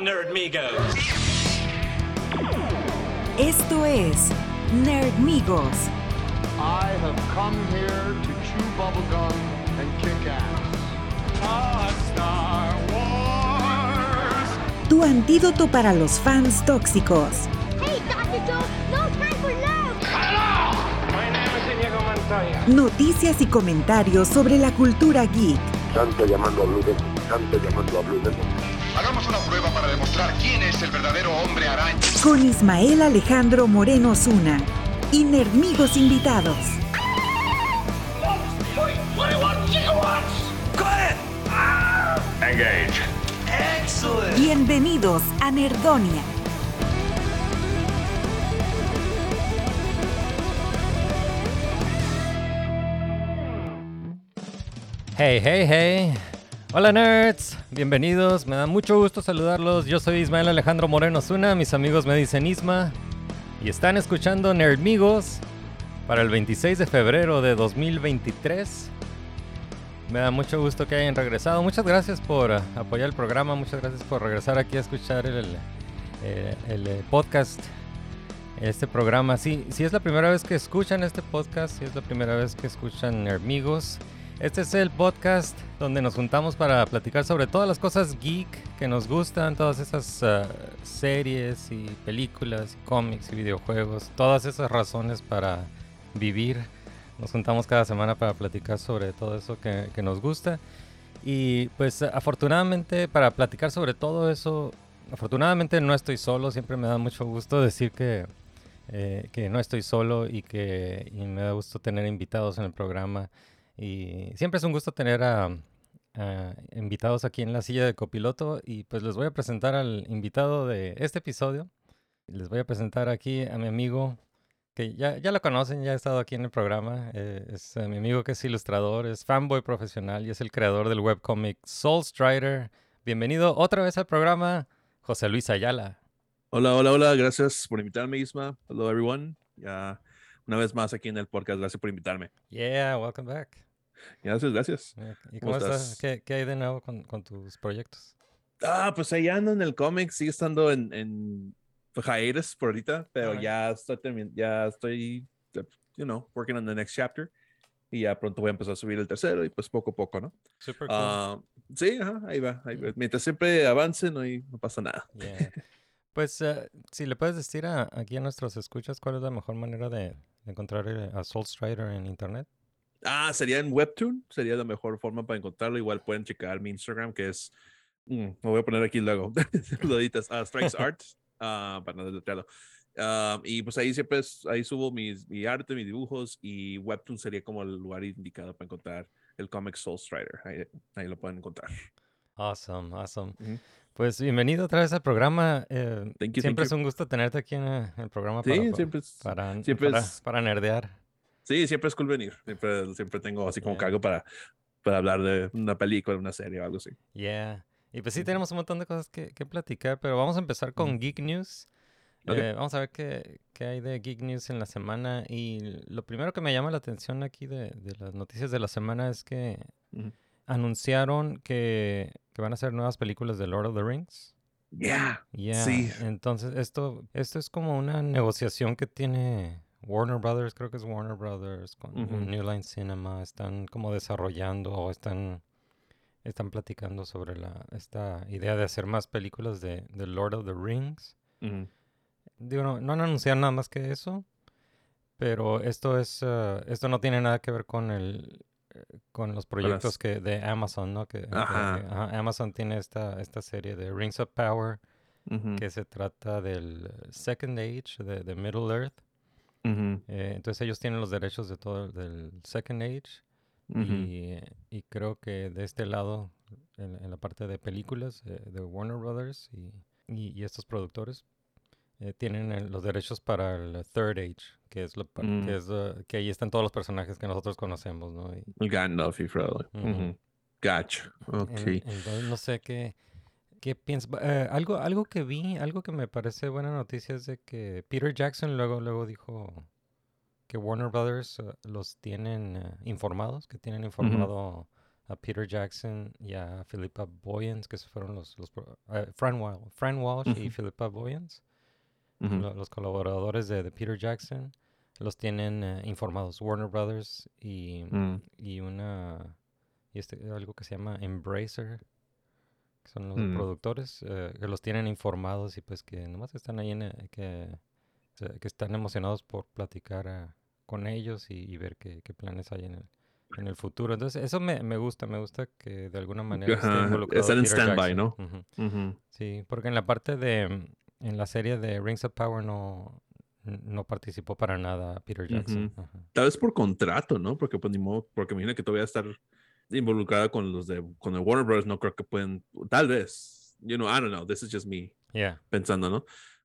Nerdmigos. Esto es Nerdmigos. I have come here to chew bubblegum and kick ass. Star Wars. Tu antídoto para los fans tóxicos. Hey, Dr. Joe, no time for love. My name is Inigo Montoya. Noticias y comentarios sobre la cultura geek. Santo llamando a Blue Demon, Santo llamando a Blue Demon. Hagamos una prueba para demostrar quién es el verdadero hombre araña. Con Ismael Alejandro Moreno Zuna. Y Nerdmigos invitados. Engage. Bienvenidos a Nerdonia. Hey, hey, hey. Hola nerds, bienvenidos, me da mucho gusto saludarlos. Yo soy Ismael Alejandro Moreno Zuna, mis amigos me dicen Isma. Y están escuchando Nerdmigos para el 26 de febrero de 2023. Me da mucho gusto que hayan regresado. Muchas gracias por uh, apoyar el programa, muchas gracias por regresar aquí a escuchar el, eh, el, eh, podcast, este programa. Sí, si es la primera vez que escuchan este podcast, si es la primera vez que escuchan Nerdmigos, este es el podcast donde nos juntamos para platicar sobre todas las cosas geek que nos gustan, todas esas uh, series y películas, cómics y videojuegos, todas esas razones para vivir. Nos juntamos cada semana para platicar sobre todo eso que, nos gusta. Y pues afortunadamente para platicar sobre todo eso, afortunadamente no estoy solo, siempre me da mucho gusto decir que, eh, que no estoy solo y que me da gusto tener invitados en el programa. Y siempre es un gusto tener a, a invitados aquí en la silla de copiloto y pues les voy a presentar al invitado de este episodio. Les voy a presentar aquí a mi amigo que ya, ya lo conocen, ya ha estado aquí en el programa. eh, es eh, mi amigo que es ilustrador, es fanboy profesional y es el creador del webcomic Soul Strider. Bienvenido otra vez al programa, José Luis Ayala. Hola, hola, hola, gracias por invitarme, Isma. Hello, everyone. Ya una vez más aquí en el podcast, gracias por invitarme. Yeah, welcome back. Gracias, gracias. Eh, ¿Y ¿Cómo cómo estás? estás? ¿Qué, qué hay de nuevo con, con tus proyectos? Ah, pues ahí ando en el cómic, sigue estando en, en hiatus por ahorita, pero ya estoy, ya estoy, you know, working on the next chapter. Y ya pronto voy a empezar a subir el tercero y pues poco a poco, ¿no? Super cool. Ah, sí, ajá, ahí va, ahí va. Mientras siempre avance, no, hay- no pasa nada. Yeah. Pues eh, si le puedes decir a- aquí a nuestros escuchas cuál es la mejor manera de, de encontrar eh, a Soul Strider en internet. Ah, sería en Webtoon, sería la mejor forma para encontrarlo. Igual pueden checar mi Instagram, que es, mm, lo voy a poner aquí luego, lo editas, ah, Strikes Art, ah, para no deletrearlo. Ah, y pues ahí siempre es- ahí subo mis, mi arte, mis dibujos, y Webtoon sería como el lugar indicado para encontrar el cómic Soul Strider. Ahí, ahí lo pueden encontrar. Awesome, awesome. Ujú. Pues bienvenido otra vez al programa. eh, Thank you, siempre es un gusto tenerte aquí en el programa Sí, para, siempre es, para, siempre para, es- para nerdear. Sí, siempre es cool venir. Siempre, siempre tengo así como Yeah. cargo para, para hablar de una película, una serie o algo así. Yeah. Y pues sí, tenemos un montón de cosas que, que platicar, pero vamos a empezar con. Geek News. Eh, vamos a ver qué, qué hay de Geek News en la semana. Y lo primero que me llama la atención aquí de, de las noticias de la semana es que anunciaron que, que van a hacer nuevas películas de Lord of the Rings. Yeah. Yeah. Sí. Entonces, esto, esto es como una negociación que tiene Warner Brothers, creo que es Warner Brothers, con. New Line Cinema. Están como desarrollando o están, están platicando sobre la, esta idea de hacer más películas de, de Lord of the Rings. Digo, no, no han anunciado nada más que eso, pero esto es, eh, esto no tiene nada que ver con el, eh, con los proyectos que de Amazon, ¿no? Que, que- Ajá. ajá, Amazon tiene esta, esta serie de Rings of Power que se trata del eh, Second Age, de, de Middle Earth. Eh, entonces ellos tienen los derechos de todo del Second Age y, y creo que de este lado, en, en la parte de películas eh, de Warner Brothers y, y- y estos productores, eh, tienen los derechos para el Third Age, que es, lo, pa- Mm. que, es eh, que ahí están todos los personajes que nosotros conocemos, ¿no? Y- Gandalf y Frodo. Gotcha. en- entonces no sé qué, qué piensas. Eh, algo, algo que vi, algo que me parece buena noticia es de que Peter Jackson luego, luego dijo que Warner Brothers eh, los tienen eh, informados, que tienen informado a Peter Jackson y a Philippa Boyens, que esos fueron los, los Fran, Wal- Fran Walsh y. Philippa Boyens, lo- los colaboradores de, de Peter Jackson, los tienen informados Warner Brothers y, Mm. y una y este algo que se llama Embracer, que son los Mm. productores, eh, que los tienen informados y pues que nomás están ahí en eh, que, que están emocionados por platicar ah, con ellos y, y ver qué, qué planes hay en el, en el futuro. Entonces, eso me, me gusta, me gusta que de alguna manera esté involucrado están en standby. ¿no? Sí, porque en la parte de, mm, en la serie de Rings of Power no, no participó para nada Peter Jackson. Tal vez por contrato, ¿no? Porque pues ni modo, porque me imagino que todavía estar involucrada con los de con el Warner Bros. No creo que pueden, tal vez, you know, I don't know, this is just me Yeah. pensando, ¿no?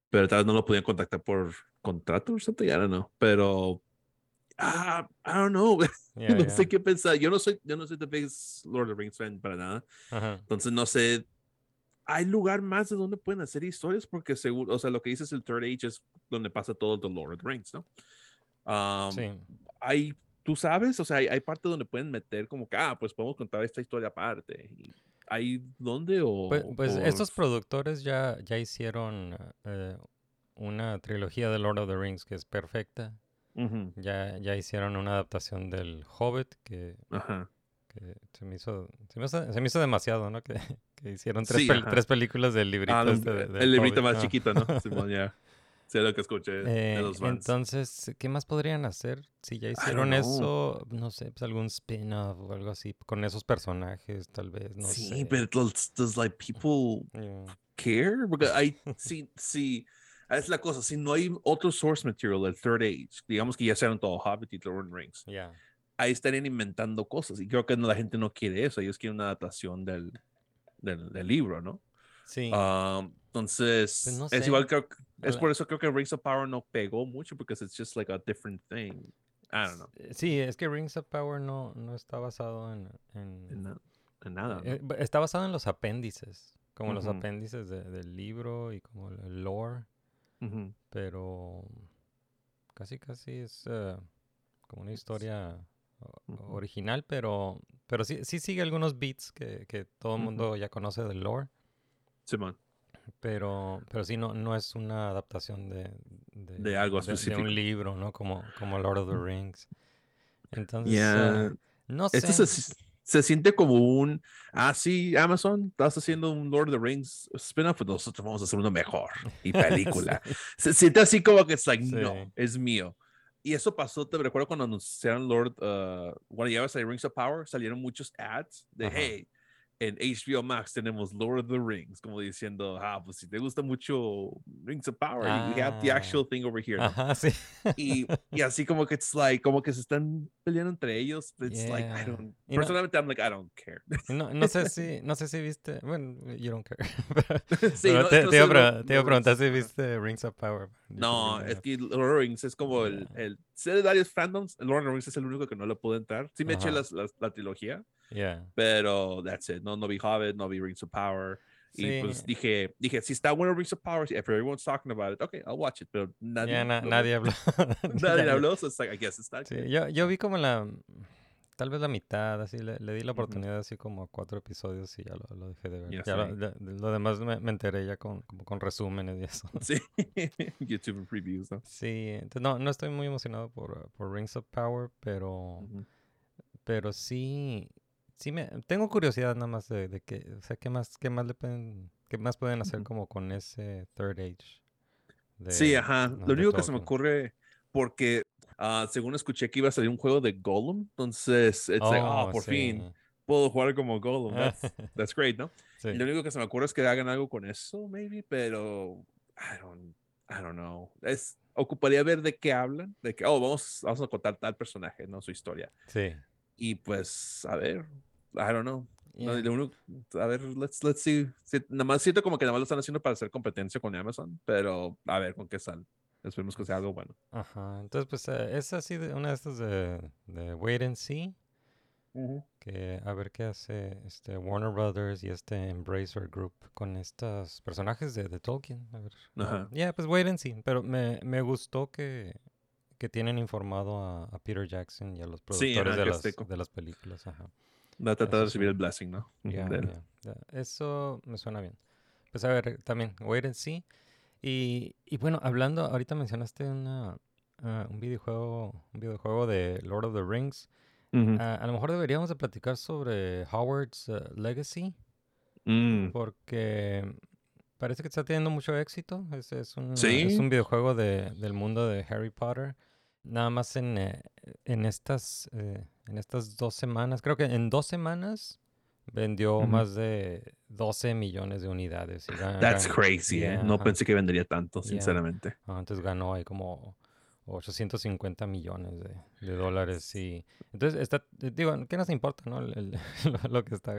Pero tal vez no lo podían contactar por contrato o something, I don't know. Pero, ah, I don't know, Yeah, no yeah. sé qué pensar. Yo no soy, yo no soy the biggest Lord of the Rings fan para nada. Ajá. Entonces no sé, hay lugar más de donde pueden hacer historias porque seguro, o sea, lo que dices el Third Age es donde pasa todo The Lord of the Rings, ¿no? Um, Sí. Hay, tú sabes, o sea, hay, hay parte donde pueden meter como que, ah, pues podemos contar esta historia aparte. ¿Hay dónde o...? Pues, pues o- estos productores ya, ya hicieron eh, una trilogía de Lord of the Rings que es perfecta. Ya, ya hicieron una adaptación del Hobbit que, Ajá. que se, me hizo, se, me hizo, se me hizo demasiado, ¿no? Que, que hicieron tres, Sí, pel- tres películas del librito Ah, este de- el, librito más ah. chiquito, ¿no? Simón, ya. Lo que escuché de Eh, los entonces, ¿qué más podrían hacer? Si ya hicieron eso, no sé, pues algún spin-off o algo así con esos personajes, tal vez, no sí, sé. pero does, like people Yeah. care? Porque hay, sí, sí, es la cosa, si no hay otro source material del Third Age, digamos que ya sean todo Hobbit y Lord the Rings, Yeah. ahí estarían inventando cosas y creo que la gente no quiere eso, ellos quieren una adaptación del, del, del libro, ¿no? Sí. Um, entonces, Pues no es igual que- es por eso creo que Rings of Power no pegó mucho porque it's just like a different thing. I don't know. Eh, Sí, es que Rings of Power no, no está basado en... en- En, na- en nada. ¿no? eh, está basado en los apéndices, como los apéndices de- del libro y como el- lore, pero casi casi es eh, como una historia original, pero, pero sí, sí sigue algunos beats que, que todo el mundo ya conoce del lore. Simón. Pero, pero sí, no, no es una adaptación de, De algo de- de específico. un libro, ¿no? Como, como Lord of the Rings. Entonces, Yeah. ah, no sé. Esto se, se siente como un, ah, sí, Amazon, estás haciendo un Lord of the Rings spin-off, pues nosotros vamos a hacer uno mejor y película. Se siente así como que es like, Sí. no, es mío. Y eso pasó, te recuerdo cuando anunciaron Lord, uh, cuando llegaba a Rings of Power, salieron muchos ads de, Ajá. hey, en HBO Max tenemos Lord of the Rings, como diciendo, ah, pues si te gusta mucho Rings of Power, we have the Ah. actual thing over here. ¿no? Ajá, sí. y, y así como que it's like, como que se están peleando entre ellos. It's like, I Yeah. don't, Y no- personalmente, I'm like, I don't care. No, no sé si, no sé si viste, bueno, you don't care. pero- Sí, pero no- te, no te iba a no- no preguntar si viste Rings of Power. No, es que Lord of the Rings es como el, Yeah. el, sé de varios fandoms, Lord of the Rings es el único que no le puedo entrar. Sí me eché Ajá. las, las- la trilogía, Yeah. pero that's it. No, no vi Hobbit, no vi Rings of Power. Y pues Sí. dije, dije, si está bueno Rings of Power, if everyone's talking about it, okay, I'll watch it. Pero nadie, Ya na- no- nadie habló. nadie habló, so it's like, I guess it's not Sí, yo, yo vi como la, tal vez la mitad, así, le, le di la oportunidad así como a cuatro episodios y ya lo, lo dejé de ver. Ya Ya lo, de- demás me, me enteré ya con, como con resúmenes y eso. Sí, YouTube previews, ¿no? Sí, entonces no, no estoy muy emocionado por, por Rings of Power, pero, pero sí, sí me, tengo curiosidad nada más de, de que, o sea, qué más, qué más le pueden, qué más pueden hacer como con ese Third Age. Sí, ajá. no, Lo único que se me ocurre, porque ah, según escuché que iba a salir un juego de Gollum, entonces, it's like, ah, Oh, por sí. fin puedo jugar como Gollum. That's, that's great, ¿no? Sí. Y Lo único que se me ocurre es que hagan algo con eso, maybe, pero I don't, I don't know. Es, ocuparía ver de qué hablan, de que, oh, vamos, vamos a contar tal personaje, ¿no? Su historia. Sí. Y pues, a ver, I don't know. No, Yeah. lo único- a ver, let's, let's see. Sí, Nada más siento como que nada más lo están haciendo para hacer competencia con Amazon, pero a ver con qué sale. Esperemos que sea algo bueno. Ajá, entonces pues eh, es así de una de estas de, de wait and see, que a ver qué hace este Warner Brothers y este Embracer Group con estos personajes de, de Tolkien. A ver. Ajá. Ya, pues wait and see, pero me, me gustó que, que tienen informado a, a Peter Jackson y a los Sí, productores ajá, de, las, de las películas. Ajá. Va a tratar de sí. recibir el blessing, ¿no? Él. ya, ya. Eso me suena bien. Pues a ver, también, wait and see. Y, y bueno, hablando, ahorita mencionaste una, ah, un videojuego, un videojuego de Lord of the Rings. Ah, a lo mejor deberíamos de platicar sobre Howard's ah, Legacy, Mm, porque parece que está teniendo mucho éxito. Es, es un, ah, es un videojuego de, del mundo de Harry Potter. Nada más en, eh, en estas eh, en estas dos semanas, creo que en dos semanas vendió más de 12 millones de unidades. y That's crazy, ¿eh? No ajá. pensé que vendería tanto, Yeah. sinceramente. Entonces ganó ahí como 850 millones de, de dólares. Y entonces está, digo, ¿qué nos importa, no? El- el- lo, que está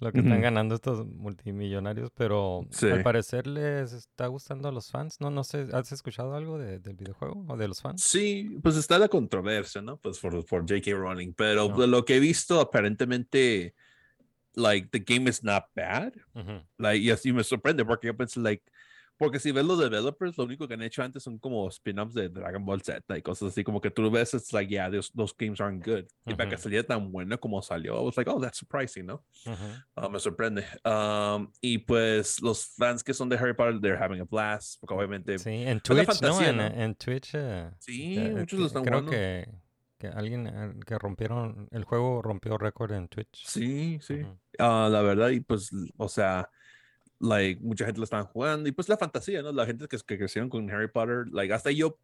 lo que están ganando estos multimillonarios, pero Sí. al parecer les está gustando a los fans. No, no sé, ¿has escuchado algo de- del videojuego o de los fans? Sí, pues está la controversia, ¿no? Pues por, por J.K. Rowling, pero No. de lo que he visto, aparentemente, like, the game is not bad. Like, y así me sorprende porque yo pensé, like, porque si ves los developers, lo único que han hecho antes son como spin-offs de Dragon Ball Z y cosas así, como que tú lo ves, it's like, yeah, those, those games aren't good. Y para que saliera tan buena como salió, I was like, oh, that's surprising, ¿no? Ah, me sorprende. Um, y pues los fans que son de Harry Potter, they're having a blast, porque obviamente, Sí, en Twitch, ¿no? fantasía, En, ¿no? en Twitch. eh, sí, eh, muchos lo están creo jugando. que, que alguien eh, que rompieron, el juego rompió récord en Twitch. Sí, sí. Ujú. Ah, la verdad, y pues, o sea, like, mucha gente lo están jugando, y pues la fantasía, ¿no? La gente que, que crecieron con Harry Potter, like, hasta yo,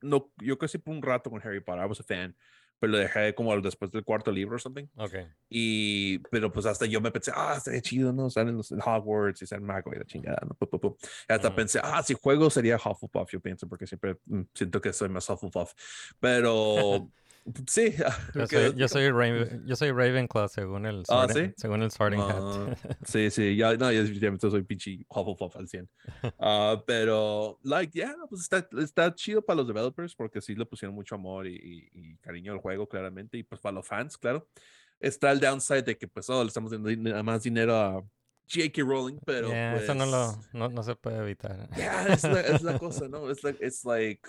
no, yo crecí por un rato con Harry Potter, I was a fan, pero lo dejé como después del cuarto libro o something, Ok. y, pero pues hasta yo me pensé, ah, estaría chido, ¿no? Están en, los, en Hogwarts y ser mago y la chingada, ¿no? Hasta pensé, ah, si juego sería Hufflepuff, yo pienso, porque siempre mm, siento que soy más Hufflepuff, pero, sí. Yo soy, yo soy Raven, yo soy Ravenclaw según el Ah, ¿sí? según el sorting Ah, hat. sí, sí, ya, no, yo definitivamente soy pinche Hufflepuff al 100. Ah, pero, like, yeah, pues está, está chido para los developers porque sí le pusieron mucho amor y, y- y cariño al juego, claramente, y pues para los fans, claro. Está el downside de que, pues, oh, le estamos dando más dinero a J.K. Rowling, pero. Yeah, eso no, lo, pues, no, no se puede evitar. Yeah, es la, es la cosa, ¿no? Es like, it's like,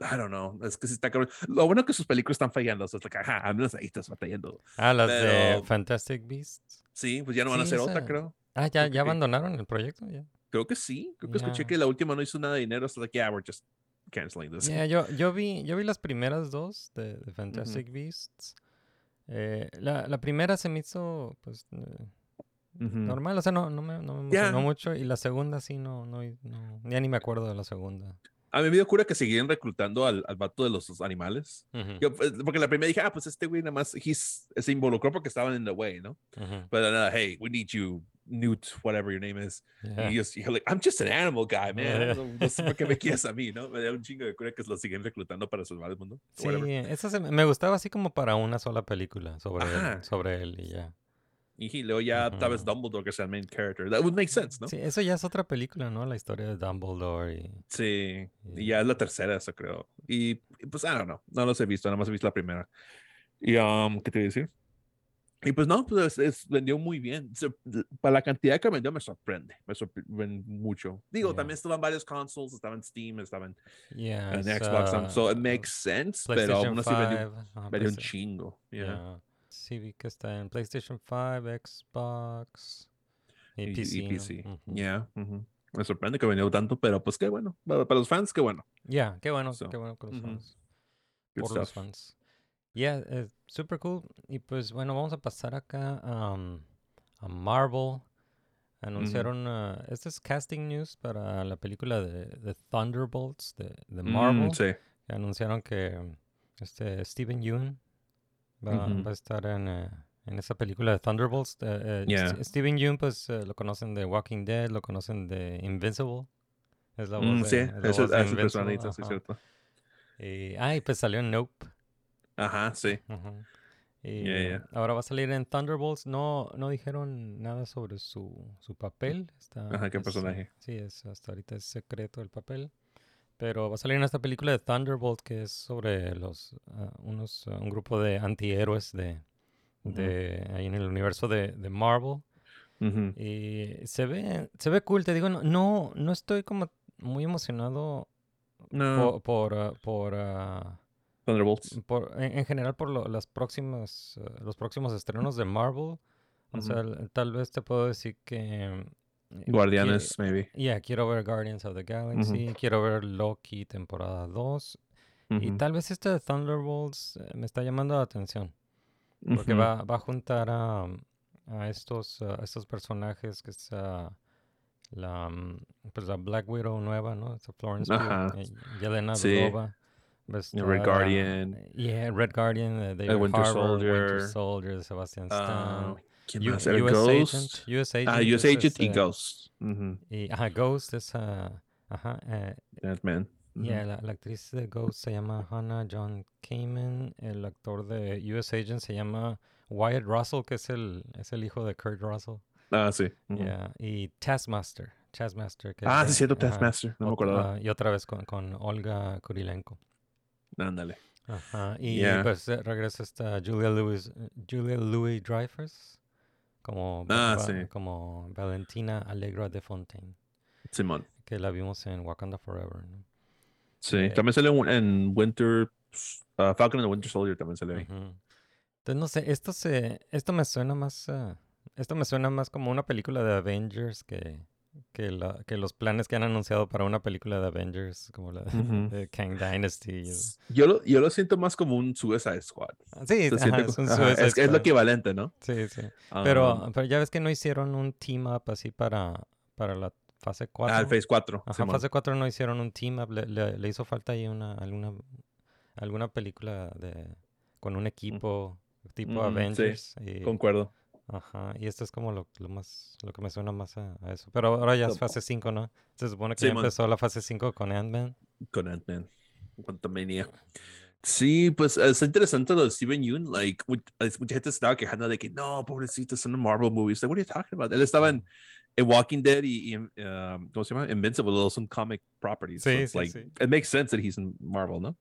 I don't know, es que sí está cabrón. Lo bueno que sus películas están fallando, es like, ajá, al menos ahí estás batallando. Ah, las de Fantastic Beasts. Sí, pues ya no van a hacer otra, creo. Ah, ya, creo ya que- abandonaron el proyecto. Ya. Creo que sí. Creo que escuché que la última no hizo nada de dinero. So like, yeah, we're just canceling this. Yeah, yo, yo vi, yo vi las primeras dos de, de Fantastic Beasts. Eh, la, la primera se me hizo, pues, eh, normal, o sea, no, no me, no me emocionó mucho. Y la segunda sí, no, no, no, ya ni me acuerdo de la segunda. A mí me dio cura que seguían reclutando al, al vato de los animales. Ujú, Yo, pues, porque la primera dije, ah, pues este güey nada más he's- se involucró porque estaban in the way, ¿no? Pero nada, hey, we need you, Newt, whatever your name is. yeah. Y yo, like, I'm just an animal guy, man. No, no sé por qué me quieres a mí, ¿no? Me da un chingo de cura que lo siguen reclutando para salvar el mundo. Sí, esa se me me gustaba así como para una sola película sobre Ajá. él, sobre él y ya. Y luego ya tal vez. Dumbledore que sea el main character. That would make sense, ¿no? Sí, eso ya es otra película, ¿no? La historia de Dumbledore y... Sí, y y- ya es la tercera, eso creo. Y, pues, I don't know, no los he visto, nada más he visto la primera. Y, um, ¿qué te iba a decir? Y pues no, pues es- vendió muy bien. Se- para la cantidad que vendió me sorprende, me sorprende mucho. Digo, Yeah. también estaban varios consoles, estaba en Steam, estaba en, Yeah, en Xbox, um, so it ah, makes sense, pero aún así vendió, 5, ajá, vendió un chingo. Yeah. Sí, vi que está en PlayStation 5, Xbox y, Y, PC. y ¿no? PC. Ujú. Yeah, ujú. Me sorprende que vendió tanto, pero pues qué bueno. Para, los fans, qué bueno. Yeah, qué bueno, So, qué bueno con los fans. Por los stuff. fans. Yeah, eh, super cool. Y pues bueno, vamos a pasar acá um, a Marvel. Anunciaron, uh, este es casting news para la película de, de Thunderbolts de, de Marvel. Mm, sí. anunciaron que este Steven Yeun va, va a estar en, eh, en esa película de Thunderbolts. Eh, eh, Yeah. Steven Yeun, pues lo conocen de Walking Dead, lo conocen de Invincible. Es la voz Mm, de, sí, es Invincible, personalista, sí, cierto. Y, ah, y pues salió en Nope. Ajá, sí. Y ahora va a salir en Thunderbolts. No, no dijeron nada sobre su, su papel. Está, Ajá, ¿qué es, personaje? sí, es, hasta ahorita es secreto el papel. Pero va a salir en esta película de Thunderbolt que es sobre los ah, unos ah, un grupo de antihéroes de, de ahí en el universo de, de Marvel. Y se ve, se ve cool, te digo, no, no, no estoy como muy emocionado No, por, por, ah, por, Thunderbolts. por, en, en general por lo- las próximas, los próximos estrenos de Marvel. O sea, tal vez te puedo decir que... Guardianes, que- maybe. Yeah, quiero ver Guardians of the Galaxy, quiero ver Loki temporada 2 y tal vez este de Thunderbolts eh, me está llamando la atención porque va, va a juntar a, a estos, a estos personajes que es ah, la, mm, pues la Black Widow nueva, ¿no? Esta Florence Pugh, eh, Yelena Sí. Belova. Red Guardian. Yeah, Red Guardian, eh, David Winter Harbour, Winter Soldier. Soldier, Sebastian Ah, Stan. ¿Quién U- más era? US Ghost. Agent, US Agent. Ah, US es Agent y este, Ghost. Ujú, Y, ajá, Ghost es, ah, ajá, eh, Ant-Man. Ujú. Yeah, la, la actriz de Ghost se llama Hannah John Kamen. El actor de US Agent se llama Wyatt Russell, que es el, es el hijo de Kurt Russell. Ah, sí. Yeah, Y Taskmaster. Taskmaster. que Ah, es cierto, Taskmaster. No me acordaba. ah, y otra vez con, con Olga Kurilenko. Ándale. Ajá. Y Yeah. pues eh, regresa esta Julia Louis, Julia Louis Dreyfus como, Ah, Va- sí. como Valentina Allegra de Fontaine, Simón. que la vimos en Wakanda Forever. ¿no? Sí. Eh, También sale en- Winter. ah, Falcon and the Winter Soldier también sale ahí. Ujú. Entonces, no sé, esto se, esto me suena más, ah, esto me suena más como una película de Avengers que, que, la, que los planes que han anunciado para una película de Avengers, como la de- Kang Dynasty. Yo lo, yo lo siento más como un Suicide Squad. Ah, Sí, ajá, es un ajá, Suicide es, es lo Squad. equivalente, ¿no? Sí, sí. Pero, Um, pero ya ves que no hicieron un team up así para, para la fase 4. ah, el Phase 4. Ajá, fase 4 no hicieron un team up, le, le- le hizo falta ahí una, alguna, alguna película de, con un equipo tipo Mm, sí, Avengers. y- Concuerdo. Ajá, y esto es como lo, lo más, lo que me suena más a, a eso. Pero ahora ya es fase 5, ¿no? Se supone que Sí, ya man. empezó la fase 5 con Ant-Man. Con Ant-Man. Quantumania. Sí, pues es interesante lo de Steven Yeun. Like, mucha gente estaba quejando de que no, pobrecito, son Marvel movies. Like, what are you talking about? Él estaba en, en Walking Dead y, y um, ¿cómo se llama? Invincible, those son comic properties. so Sí, it's sí, like, sí. It makes sense that he's in Marvel, ¿no?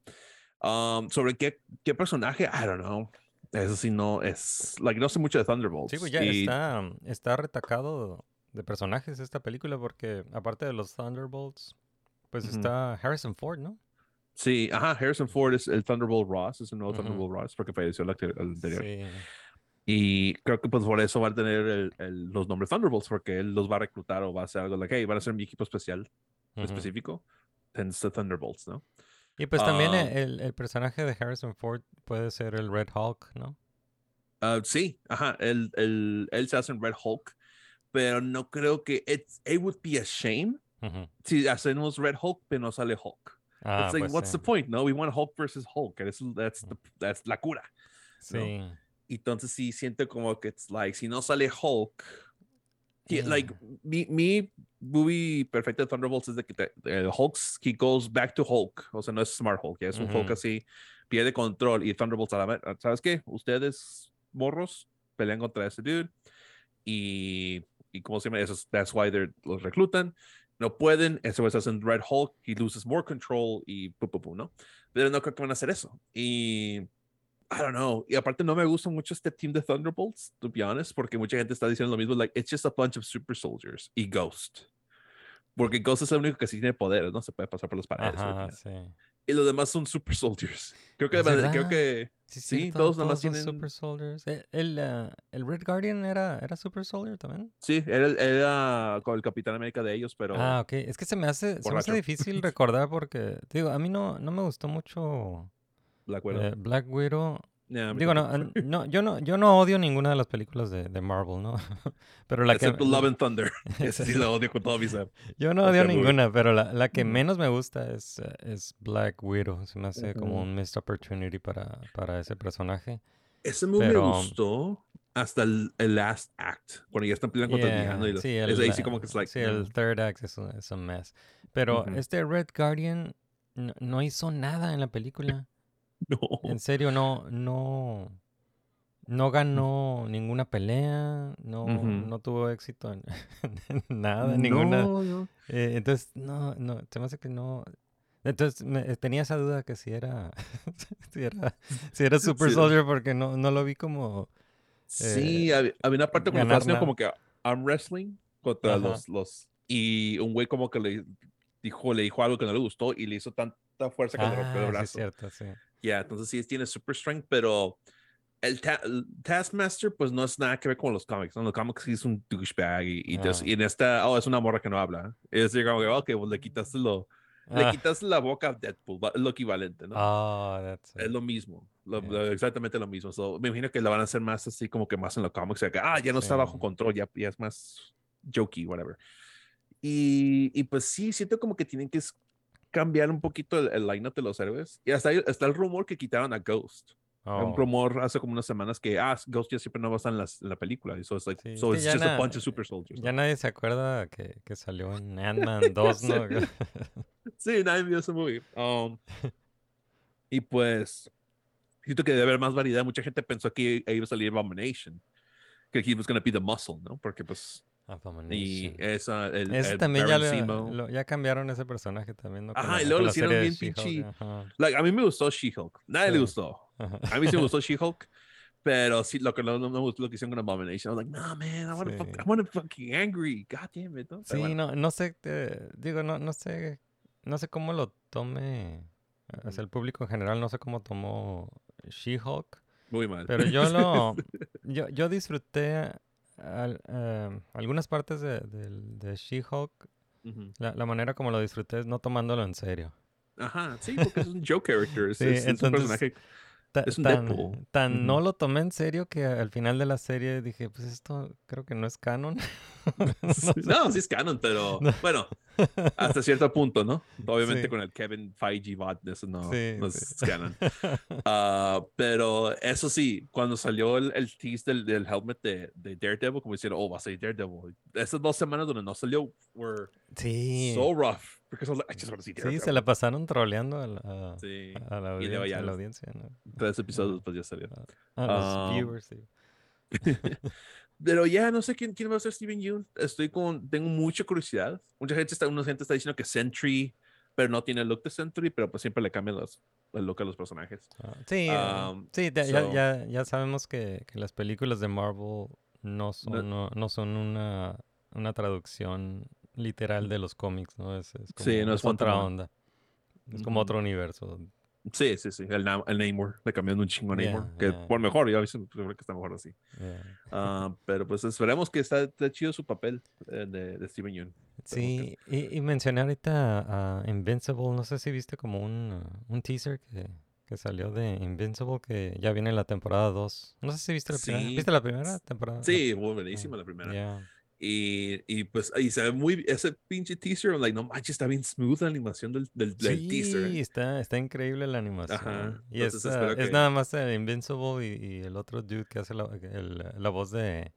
Um, sobre qué, qué personaje, I don't know. Eso sí no es, like, no sé mucho de Thunderbolts. Sí, pues ya y- está, está retacado de personajes esta película porque aparte de los Thunderbolts, pues está Harrison Ford, ¿no? Sí, ajá, Harrison Ford es el Thunderbolt Ross, es el nuevo. Thunderbolt Ross porque falleció el, anterior. Sí. Y creo que pues por eso va a tener el- el- los nombres Thunderbolts, porque él los va a reclutar o va a hacer algo like, hey, van a ser mi equipo especial específico. Hence the Thunderbolts, ¿no? Y pues también Ah. el, el personaje de Harrison Ford puede ser el Red Hulk, ¿no? Ah, sí, ajá, él, él, él se hace en Red Hulk, pero no creo que it's, it would be a shame Ujú. si hacemos Red Hulk, pero no sale Hulk. Ah, it's like, pues what's sí. the point? No, we want Hulk versus Hulk. and that's, the, that's la cura. Sí. Entonces sí siento como que it's like, si no sale Hulk, Yeah. like, mi, mi movie perfecta de Thunderbolts es de que te- el Hulk, he goes back to Hulk. O sea, no es Smart Hulk, ya es un Hulk así, pierde control y Thunderbolts a la. ¿Sabes qué? Ustedes, morros, pelean contra ese dude y, y como se llama, eso es- that's why they're, los reclutan. No pueden, eso es hacen Red Hulk, he loses more control y pu, pu, pu, ¿no? Pero no creo que van a hacer eso. Y I don't know. Y aparte no me gusta mucho este team de Thunderbolts, to be honest, porque mucha gente está diciendo lo mismo, like, it's just a bunch of super soldiers y Ghost. Porque Ghost es el único que sí tiene poderes, no se puede pasar por las paredes. Ajá, sí. Y los demás son super soldiers. Creo que, ¿Es creo que Sí, Sí, cierto, todos nada más son tienen- Super Soldiers. Eh, El, ah, el Red Guardian era, era Super Soldier también. sí, era, era con el Capitán América de ellos, pero Ah, ok. Es que se me hace, se me hace difícil recordar porque, te digo, a mí no, no me gustó mucho la acuerdo. eh, Black Widow. Yeah, Digo, no, no, yo no, yo no odio ninguna de las películas de, de Marvel, ¿no? Pero la que Excepto Love and Thunder. Ese sí lo odio con todo mi ser. yo no odio ninguna, pero la, la que menos me gusta es, eh, es Black Widow. Se me hace como un missed opportunity para, para ese personaje. Ese movie Pero- me gustó hasta el, el last act, cuando ya están peleando contra el Yeah, villano. Y los- sí, es el, ahí sí como que es like, sí, el mm, third act es un, es un mess. Pero este Red Guardian no, no hizo nada en la película. no. En serio, no, no, no ganó ninguna pelea, no, no tuvo éxito en, en nada, en ninguna. No, no. eh, entonces, no, no, se me hace que no. Entonces me- tenía esa duda que si era, si era, si era Super Sí. Soldier porque no, no lo vi como. Sí, había, había una parte cuando estaba como que arm wrestling contra Ajá. los, los y un güey como que le dijo, le dijo algo que no le gustó y le hizo tanta fuerza que le rompió el Ah, sí, es brazo. cierto, sí. Ya, entonces sí tiene super strength, pero el, ta- el Taskmaster, pues no es nada que ver con los cómics. ¿no? En los cómics sí es un douchebag y, y, Ah. y en esta, oh, es una morra que no habla. Es decir, como que, ok, pues le quitaste, lo, le Ah. quitaste la boca a Deadpool, es lo equivalente, ¿no? Oh, that's Es lo mismo, lo- Yeah. lo- exactamente lo mismo. So, me imagino que la van a hacer más así como que más en los cómics, o sea, que, ah, ya no está bajo Sí. control, ya, ya es más jokey, whatever. Y, y pues sí, siento como que tienen que es- cambiar un poquito el, el lineup de los héroes. Y hasta ahí está el rumor que quitaron a Ghost. Un Oh. rumor hace como unas semanas que, ah, Ghost ya siempre no va a estar en, las- en la película. Y so it's like, Sí, so it's just a bunch of super soldiers. Ya ¿no? nadie se acuerda que, que salió en Ant-Man 2, ¿no? Sí, nadie vio ese movie. Um, y pues, siento que debe haber más variedad. Mucha gente pensó que iba a salir Abomination. Que he was going to be the muscle, ¿no? Porque pues, y Abomination. esa, el, Ese el también ya, le- lo- ya cambiaron ese personaje también, ¿no? Ajá, y luego lo hicieron bien pinche- Like, a mí me gustó She-Hulk. Nadie le Sí. gustó. ajá. A mí sí me gustó She-Hulk. Pero sí, lo que no, no me gustó lo que hicieron con Abomination. I was like, no, man, I want to Sí. I want fucking angry. God damn it. ¿no? Sí, bueno. no, no sé, eh, digo, no, no sé, no sé cómo lo tome, o sea, el público en general, no sé cómo tomó She-Hulk, Muy mal. pero yo lo, yo, yo disfruté al- eh, algunas partes de, del- de She-Hulk, Ujú. la, la manera como lo disfruté es no tomándolo en serio. Ajá, sí, porque es un joke character. Es, Sí, es- es un entonces, personaje. Ta- Es un tan, Deadpool. tan no Ujú. lo tomé en serio que al final de la serie dije, pues esto creo que no es canon. No sí es canon, pero No. bueno, hasta cierto punto, ¿no? Obviamente Sí. con el Kevin Feige bot, eso no, Sí, no sí. es canon. Ah, pero eso sí, cuando salió el, el tease del, del helmet de, de Daredevil, como hicieron, oh, va a ser Daredevil. Esas dos semanas donde no salió were Sí. so rough. Was like, I just want to see Sí, Daredevil. se la pasaron troleando a la, a- Sí, a la y audiencia. ya a la audiencia ¿no? tres episodios después ya salió. A los Ah, viewers, sí. Pero ya no sé quién, quién va a ser Steven Yeun. Estoy con, tengo mucha curiosidad. Mucha gente está, una gente está diciendo que Sentry, pero no tiene el look de Sentry, pero pues siempre le cambian los, el look a los personajes. Ah, sí, Um, sí, ya, ya- so- ya, ya sabemos que, que las películas de Marvel no son, no, no son una, una traducción literal de los cómics, ¿no? Es, es como, Sí, no es otra onda. Es como otro universo. Sí, sí, sí. El, nam- el Namor, le cambiaron un chingo a Yeah, Namor, que yeah. por mejor, yo a veces creo que está mejor así. Yeah. Ah, pero pues esperemos que está, está chido su papel eh, de, de Steven Yeun. Sí, y, y mencioné ahorita a Invincible, no sé si viste como un, uh, un teaser que, que salió de Invincible, que ya viene la temporada 2. No sé si viste la primera. ¿Viste la primera temporada? Sí, buenísima la primera. Y, y pues y se ve muy ese pinche teaser, like, no manches, está bien smooth la animación del, del, del Sí, teaser. ¿eh? está, está increíble la animación. Ajá, Y es, ah, es nada más el Invincible y, y el otro dude que hace la, el- la voz de,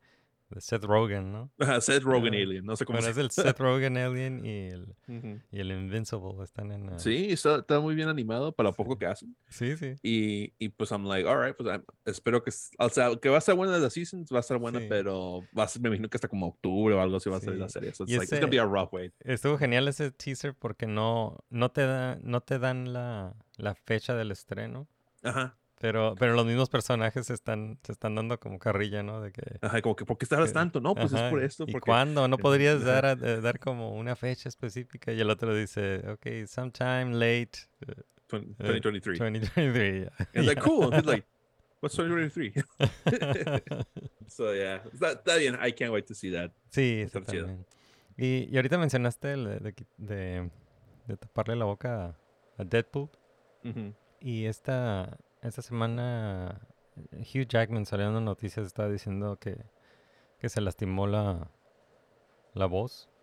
de Seth Rogen, ¿no? Ajá, Seth Rogen Ah, Alien, no sé cómo Bueno, se es el Seth Rogen Alien y el, Ujú. y el Invincible están en... ah, Sí, está, está muy bien animado para lo poco que hacen. sí, sí. Y, y pues I'm like, alright, pues I'm- espero que, o sea, que va a ser buena la season, va a estar buena, Sí. pero va a ser, me imagino que hasta como octubre o algo así va a salir la Sí. serie. So it's like, it's ese- gonna be a rough wait. Estuvo genial ese teaser porque no, no, te, da, no te dan la, la fecha del estreno, Ajá, pero, pero los mismos personajes se están, se están dando como carrilla, ¿no? De que... ajá, como que, ¿por qué tardas tanto? No, pues es por esto. ¿Y porque, cuándo? ¿No podrías dar, a- eh, dar como una fecha específica? Y el otro dice, ok, sometime late eh, 20- eh, 2023. 2023. ya. It's like, cool. It's like, what's 2023? so yeah, está, bien. I can't wait to see that. sí, Está chido. Y, y ahorita mencionaste el de, de, de- taparle la boca a, Deadpool. Y esta, esta semana eh, Hugh Jackman salió en las noticias, estaba diciendo que, que se lastimó la, la voz.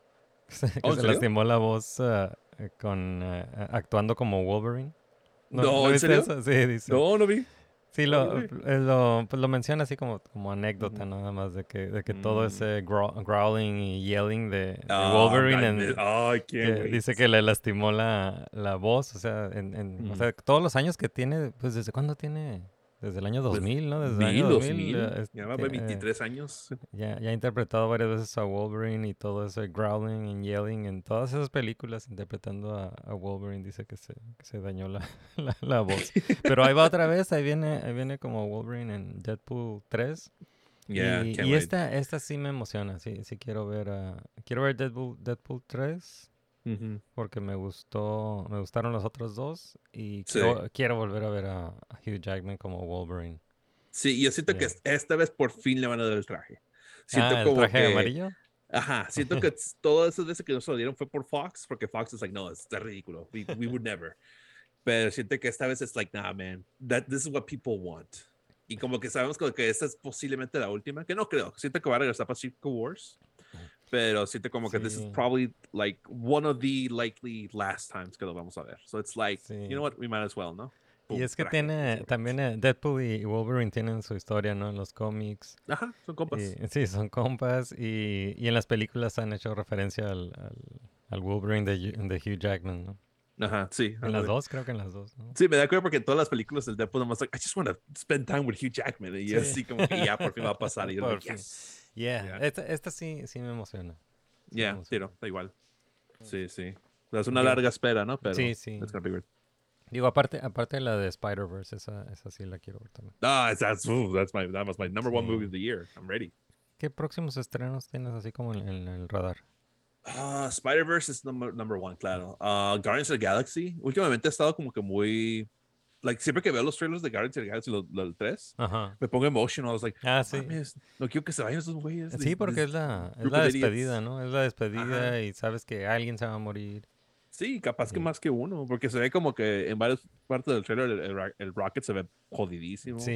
Que se, ¿Oh, se lastimó la voz ah, eh, con eh, actuando como Wolverine. No, ¿en viste serio? eso? Sí, dice. No, no vi. Sí, lo, eh, lo, pues lo menciona así como, como anécdota nada más de que, de que todo Mm. ese grow- growling y yelling de, de Ah, Wolverine en- Oh, que dice que le lastimó la, la voz, o sea, en, en- o Mm. sea, todos los años que tiene, pues ¿desde cuándo tiene? Desde el año Pues, 2000, ¿no? Desde el año dos 2000. mil. eh, Ya va este, 23 años. ya, ya ha interpretado varias veces a Wolverine y todo ese growling y yelling en todas esas películas interpretando a, a Wolverine. Dice que se, que se dañó la, la, la voz. Pero ahí va otra vez, ahí viene, ahí viene como Wolverine en Deadpool 3. Yeah, y y esta, esta sí me emociona, sí, sí quiero ver, a quiero ver Deadpool, Deadpool 3. Porque me gustó, me gustaron los otros dos y Sí. quiero, quiero volver a ver a, Hugh Jackman como Wolverine. Sí, yo siento que Ya. es- esta vez por fin le van a dar el traje. Siento ah, el como traje que, amarillo. Ajá, siento que todas esas veces que nos lo dieron fue por Fox, porque Fox es like, no, está ridículo. We, we would never. Pero siento que esta vez es like, nah, man, that, this is what people want. Y como que sabemos como que esta es posiblemente la última, que no creo. Siento que va a regresar para Secret Wars. Pero siento como que this is probably like one of the likely last times que lo vamos a ver. So it's like, Sí. you know what, we might as well, ¿no? Y es que tiene también eh, Deadpool y Wolverine tienen su historia, ¿no? En los cómics. Ajá, son compas. Y- sí, son compas y, y en las películas han hecho referencia al, al, al Wolverine de, Hugh- de Hugh Jackman, ¿no? Ajá, sí. En las dos, creo que en las dos, ¿no? Sí, me da cuenta porque en todas las películas del Deadpool nomás like, I just want to spend time with Hugh Jackman. Y Sí. así como que ya por fin va a pasar. Y yo Por like, fin. yes. Yeah, Yeah. Esta, esta sí, sí me emociona. Sí, Yeah, vamos a sí, ver. no, da igual. Sí, sí. Es una Digo- larga espera, ¿no? Pero Sí, sí. it's gonna be good. Digo, aparte, aparte de la de Spider-Verse, esa, esa sí la quiero ver también. Ah, that's, ooh, that's my, that was my number one movie of the year. I'm ready. ¿Qué próximos estrenos tienes así como en, en el radar? Ah, Spider-Verse es number, number one, claro. Ah, Guardians of the Galaxy. Últimamente ha estado como que muy... Like, siempre que veo los trailers de Guardians of the Galaxy, los, los tres, Ajá. me pongo emotional. I was like, Ah, sí. "Mames, no quiero que se vayan esos güeyes. Sí, these- porque this es la, es la of idiots". despedida, ¿no? Es la despedida y sabes que alguien se va a morir. Sí, capaz que Sí. más que uno, porque se ve como que en varias partes del trailer el, el el Rocket se ve jodidísimo. Sí.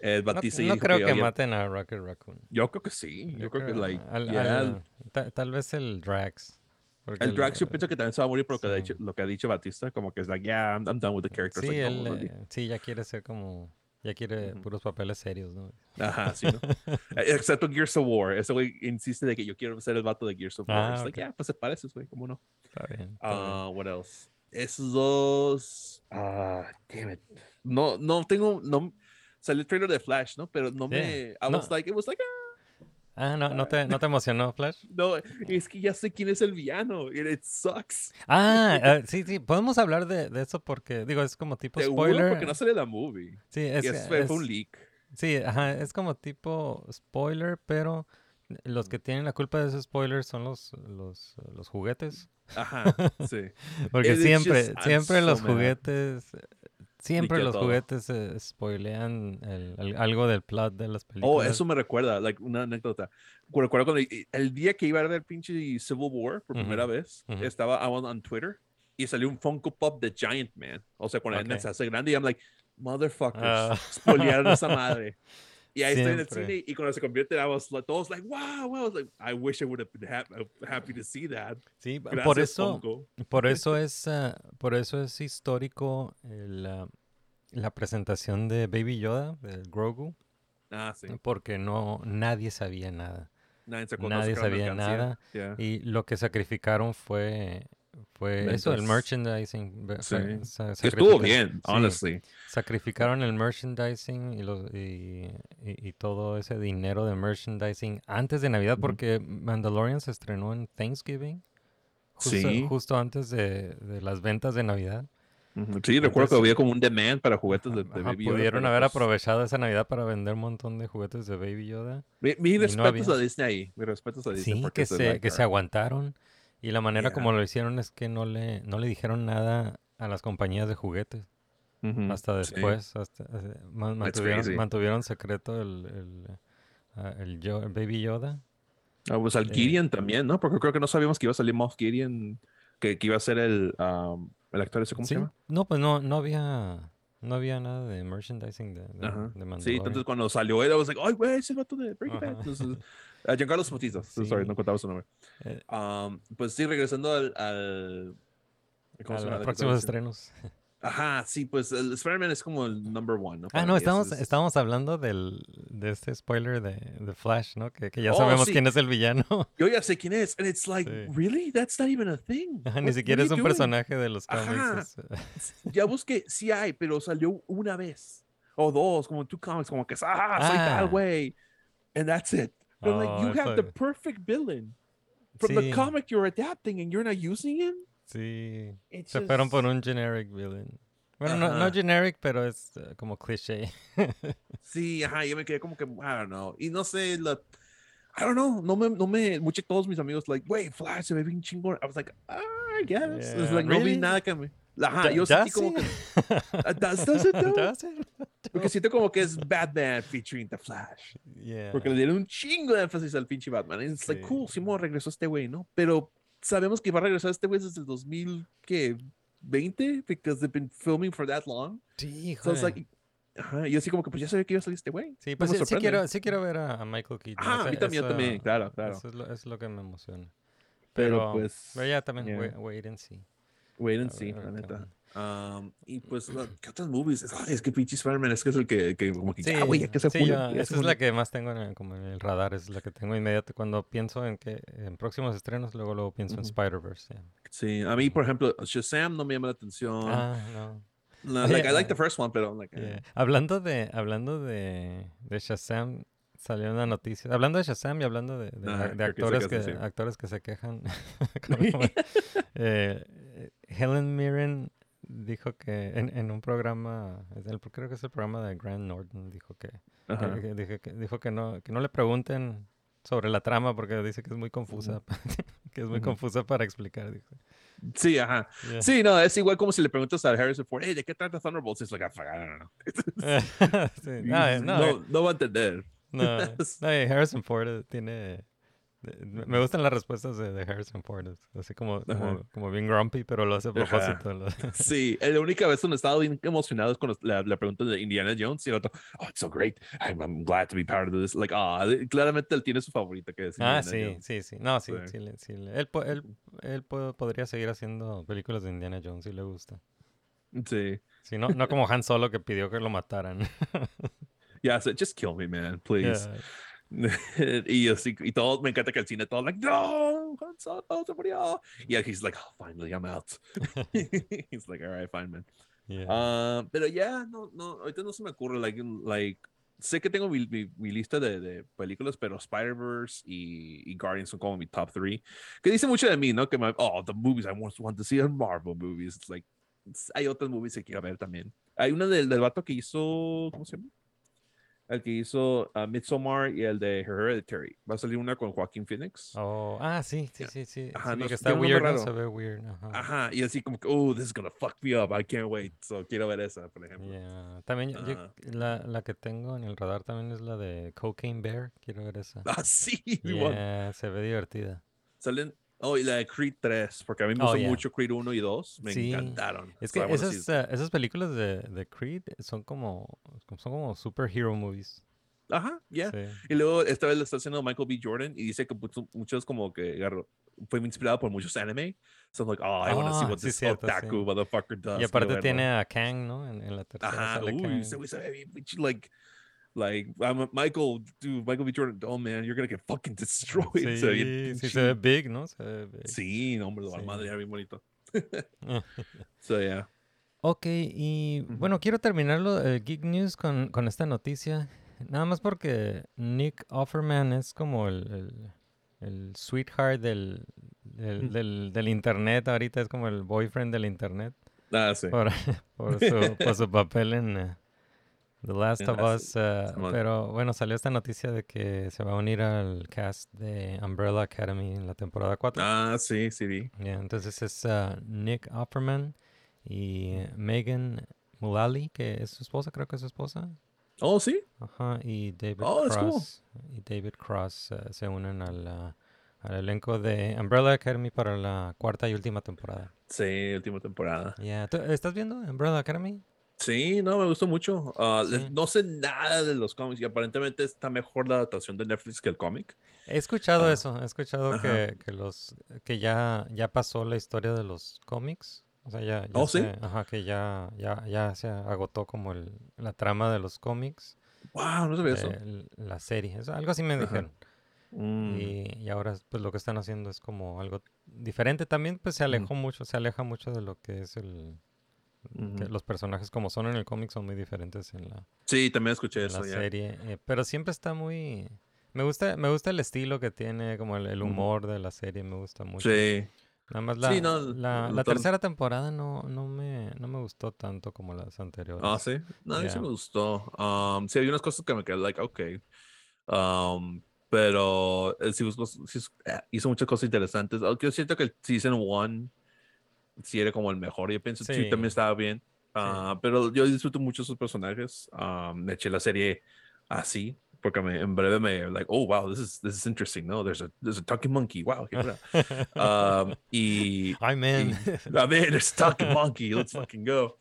El No, Batista no dijo creo que, oye, maten a Rocket Raccoon. Yo creo que sí. Yo, creo, que, like, al- yeah, al- ta- tal vez el Drax. Porque el Drax yo pienso que también se va a morir por lo que, ha sí. dicho, lo que ha dicho Batista, como que es like, yeah, I'm, I'm done with the characters. Sí, like, no, él, no, eh, sí, ya quiere ser como, ya quiere puros papeles serios, ¿no? Ajá, sí, ¿no? Eh, Excepto Gears of War. Ese güey insiste de que yo quiero ser el vato de Gears of War. Ah, It's like, yeah, pues se parece, güey, ¿cómo no? Está bien. está bien. Ah, what else? Esos dos. Ah, damn it. No, no tengo. No, salió el trailer de Flash, ¿no? Pero no Sí, me. I no. was like, it was like, ah, Ah, no, no te, no te emocionó, Flash. no, es que ya sé quién es el villano. and It sucks. Ah, ah, sí, sí, podemos hablar de, de eso porque, digo, es como tipo spoiler. porque no sale la movie. Sí, es, un leak. sí, ajá, es como tipo spoiler, pero los que tienen la culpa de ese spoiler son los, los, los juguetes. Ajá, sí. Porque It siempre, just- siempre los mad. juguetes, siempre los todo. juguetes eh, spoilean el- el- algo del plot de las Oh, películas. eso me recuerda, like, una anécdota. Recuerdo cuando el, día que iba a ver pinche Civil War por primera Ujú, vez, ujú. estaba I was on Twitter y salió un Funko Pop de Giant Man. O sea, cuando Ok. se hace grande y I'm like, motherfuckers, Ah. spoilearon esa madre. Y ahí estoy en el Siempre. cine y cuando se convierte, I was like, todos like, wow, wow. I was like, I wish I would have been hap- uh, happy to see that. Sí, por eso, por eso es, ah, por eso es histórico el, ah, la presentación de Baby Yoda, de Grogu, Ah, sí. porque no, nadie sabía nada. Nadie, se Nadie sabía nada. Yeah. Y lo que sacrificaron fue, fue eso, el merchandising. Sí. Que estuvo bien, sí, honestly. Sacrificaron el merchandising y, los, y, y- y todo ese dinero de merchandising antes de Navidad, porque Mandalorian se estrenó en Thanksgiving. Justo, Sí. justo antes de, de las ventas de Navidad. Sí, recuerdo que había como un demand para juguetes de, de Ajá, Baby Yoda, pudieron haber pues, aprovechado esa Navidad para vender un montón de juguetes de Baby Yoda. Mi, mi no respetos había. a Disney ahí. Mi respetos a Disney. Sí, que se, se, like, que se aguantaron. Y la manera Yeah. como lo hicieron es que no le, no le dijeron nada a las compañías de juguetes. Ujú, Hasta sí. después. Hasta, eh, man- mantuvieron, mantuvieron secreto el, el, ah, el Yo- el Baby Yoda. Ah, pues al Eh, Gideon también, ¿no? Porque creo que no sabíamos que iba a salir Moff Gideon, que, que iba a ser el, um, el actor ese, ¿cómo Sí, se llama? No, pues no, no había, no había nada de merchandising de, de, Sí, entonces cuando salió él, I was like, ¡ay, güey, ese vato de Breaking Bad! Entonces, a Giancarlo Bautista, Sí. sorry, no contaba su nombre. Eh, Um, pues sí, regresando al... al ¿cómo a se los llama? ¿De qué próximos estrenos. Ajá, sí, pues el Spider-Man es como el number one, ¿no? Ah, no, estamos, es- estamos hablando del, de este spoiler de, de Flash, ¿no? Que, que ya Oh, sabemos sí. quién es el villano. Yo ya sé quién es, and it's like, Sí. really? That's not even a thing. Ajá, Ni siquiera es un doing? personaje de los cómics. Ya busqué, sí hay, pero salió una vez o dos, como en two comics, como que ah, soy Ah. tal güey, and that's it. But like, you Oh, have the perfect villain from the comic you're adapting, and you're not using him. Sí. It's Se fueron por just- un generic villain. Bueno, no, no generic, pero es eh, como cliché. Sí, ajá, yo me quedé como que, I don't know. Y no sé, la... I don't know, no me, no me, mucho todos mis amigos, like, wait, Flash se ve bien chingón. I was like, ah, I guess. It's Yeah, like, no vi really? nada que me. Ajá, yo sentí como que. Ah, does- does it though? Does it? Porque siento como que es Batman featuring The Flash. Yeah. Porque le dieron un chingo de énfasis al pinche Batman. Es like, Sí. cool, Simón regresó este güey, ¿no? Pero sabemos que va a regresar este güey desde el 2000, ¿qué? 20? Because they've been filming for that long. Sí, So it's like, ajá, yo así como que pues ya sabía que iba a salir este güey. Sí, pues sí, sí quiero, sí quiero ver a, a Michael Keaton. Ajá, a mí también, eso- también, claro, claro. Eso es lo, es lo que me emociona. Pero, Pero, pues, pero ya también, yeah. wait, wait and see. Wait and see, la neta. Um, y pues, ¿qué otras movies? Ay, es que pinche Spider-Man es que es el que, que como que, Sí, ya, güey, ya que se sí, esa es julio". la que más tengo en el, como en el radar, es la que tengo inmediato. Cuando pienso en que en próximos estrenos, luego luego pienso en Ujú. Spider-Verse. yeah. Sí, a mí, por ejemplo, Shazam no me llama la atención. Ah, no. Oye, like, I like the ah, first one, pero like, Yeah. eh, Hablando de, hablando de, de Shazam, salió una noticia. Hablando de Shazam y hablando de, de- Ajá, de actores que, actores que se quejan. como- eh, Helen Mirren dijo que en, en un programa, creo que es el programa de Grant Norton, dijo que, que- ajá. que- dijo que no, que no le pregunten sobre la trama porque dice que es muy confusa, que es muy confusa para explicar. dijo. Sí, ajá. Yeah. Sí, no, es igual como si le preguntas a Harrison Ford, hey, ¿de qué trata Thunderbolts? Es like, "Ah, fuck, I don't know. Sí, no, eh, no, eh, no, no va a entender. No, no, Harrison Ford eh, tiene. Me gustan las respuestas de, de Harrison Ford. Así como, como, como bien grumpy, pero lo hace a propósito. lo- Sí, la única vez donde estaba bien emocionado es cuando la, la pregunta de Indiana Jones y el otro, oh, it's so great. I'm, I'm glad to be part of this. Like, ah, claramente él tiene su favorita que es Ah, Indiana sí, Jones. sí, sí. No, sí, Sí. sí. le- sí él, él, él po- podría seguir haciendo películas de Indiana Jones si le gusta. Sí. Sí, no, no como Han Solo que pidió que lo mataran. Yeah, so just kill me, man, please. Yeah. y así, y todo, me encanta que el cine todo, like, no, Han Solo se murió. Yeah, he's like, oh, finally, I'm out. he's like, all right, fine, man. Yeah. Ah, pero ya, no, no, ahorita no se me ocurre, like, like, sé que tengo mi, mi, mi lista de, de películas, pero Spider-Verse y, y Guardians son como mi top three, que dice mucho de mí, ¿no? Que me, oh, the movies I want, want to see are Marvel movies. It's like, hay otras movies que quiero ver también. Hay una del, del vato que hizo, ¿cómo se llama? El que hizo uh, Midsommar y el de Hereditary. Va a salir una con Joaquin Phoenix. Oh, ah, sí, sí, sí, sí. Ajá, sí, no que está weird, ¿no? Se ve weird. Ajá. Ajá, y así como que, oh, this is gonna fuck me up. I can't wait. So quiero ver esa, por ejemplo. Yeah. También yo- Ajá. la, la que tengo en el radar también es la de Cocaine Bear. Quiero ver esa. Ah, sí. Yeah, se ve divertida. Salen. Oh, y la de Creed 3, porque a mí me Oh, gustó yeah. mucho Creed 1 y 2. Me Sí. encantaron. Es que esas, eh, esas películas de, de Creed son como, son como superhero movies. Ajá, yeah. Sí. Y luego esta vez lo está haciendo Michael B. Jordan y dice que muchos como que fue inspirado por muchos anime. So I'm like, oh, I want to see Ah, what this cierto, otaku motherfucker does. Y aparte tiene a Kang, ¿no? En, en la tercera Ajá, uy, se ve like, like, I'm a- Michael, dude, Michael B. Jordan, oh man, you're gonna get fucking destroyed. Sí, pinche- se ve big, ¿no? Se ve big. Sí, no, hombre, la Sí. madre, bien bonito. so, yeah. Ok, y bueno, quiero terminarlo, el Geek News, con, con esta noticia. Nada más porque Nick Offerman es como el, el, el sweetheart del, del, Ujú. del, del internet ahorita, es como el boyfriend del internet Ah, sí. por, por, su, por su papel en eh, The Last of Us. eh, pero bueno, salió esta noticia de que se va a unir al cast de Umbrella Academy en la temporada 4. Ah, sí, sí, vi. Ya, entonces es ah, Nick Offerman y eh, Megan Mullally, que es su esposa, creo que es su esposa. Oh, sí. Ajá, y David Oh, that's cool. Cross. Y David Cross eh, se unen al, al elenco de Umbrella Academy para la cuarta y última temporada. Sí, última temporada. Ya, ¿tú ¿Estás viendo Umbrella Academy? Sí, no, me gustó mucho. Sí. No sé nada de los cómics y aparentemente está mejor la adaptación de Netflix que el cómic. He escuchado Ah, eso, he escuchado que, que los que ya, ya pasó la historia de los cómics. O sea, ya, ya Oh, ¿sí? ajá, que ya, ya, ya se agotó como el, la trama de los cómics. Wow, no sabía eso. la serie. algo así me Ajá. dijeron. Mm, Y, y ahora pues lo que están haciendo es como algo diferente. También pues se alejó mucho, se aleja mucho de lo que es el... que ujú. los personajes como son en el cómic son muy diferentes en la, Sí, también escuché en la eso. ya. serie. eh, pero siempre está muy... Me gusta, me gusta el estilo que tiene, como el, el humor de la serie, me gusta mucho. Sí. Nada más la, Sí, no, la, la tercera temporada no, no, me, no me gustó tanto como las anteriores. Ah, sí. No, sí Ya. me gustó. Um, sí, hay unas cosas que me quedé like, ok. Um, pero él sí, buscó- sí es- eh, hizo muchas cosas interesantes. Aunque yo siento que el Season 1 sí era como el mejor. Yo pienso que Sí. sí también estaba bien. Ah, pero yo disfruto mucho sus personajes. Ah, me eché la serie así. Porque me, en breve me, like, oh, wow, this is, this is interesting, no? There's a, there's a talking monkey, wow. Um, y, Ay, man. y- a ver, there's a talking monkey, let's fucking go.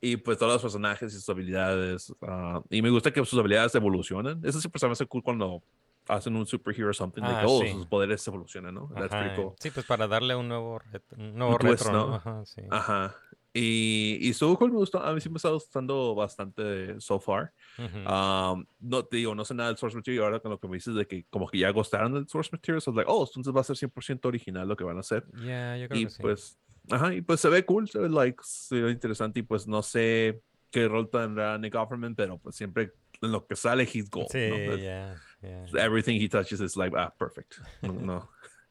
Y pues todos los personajes y sus habilidades. ah, y me gusta que sus habilidades evolucionan. Eso siempre se me hace cool cuando hacen un superhero o something. like, Ah, oh, sí. sus poderes evolucionan, ¿no? That's Ajá, cool. Sí, pues para darle un nuevo, un nuevo twist, retro, ¿no? ¿no? Ajá, sí. Ajá. Y, y su me gustó. A mí sí me está gustando bastante so far. Ujú. Um, no te digo, no sé nada del source material. Ahora con lo que me dices de que como que ya gostaron del source material, so like, oh, entonces va a ser 100% original lo que van a hacer. Yeah, yo creo Y que sí. pues, ajá, y pues se ve cool, se ve like, se ve interesante. Y pues no sé qué rol tendrá Nick Offerman, pero pues siempre en lo que sale, he's gold. sí, ¿no? Pues, yeah, yeah. Everything he touches is like, ah, perfect. No. no.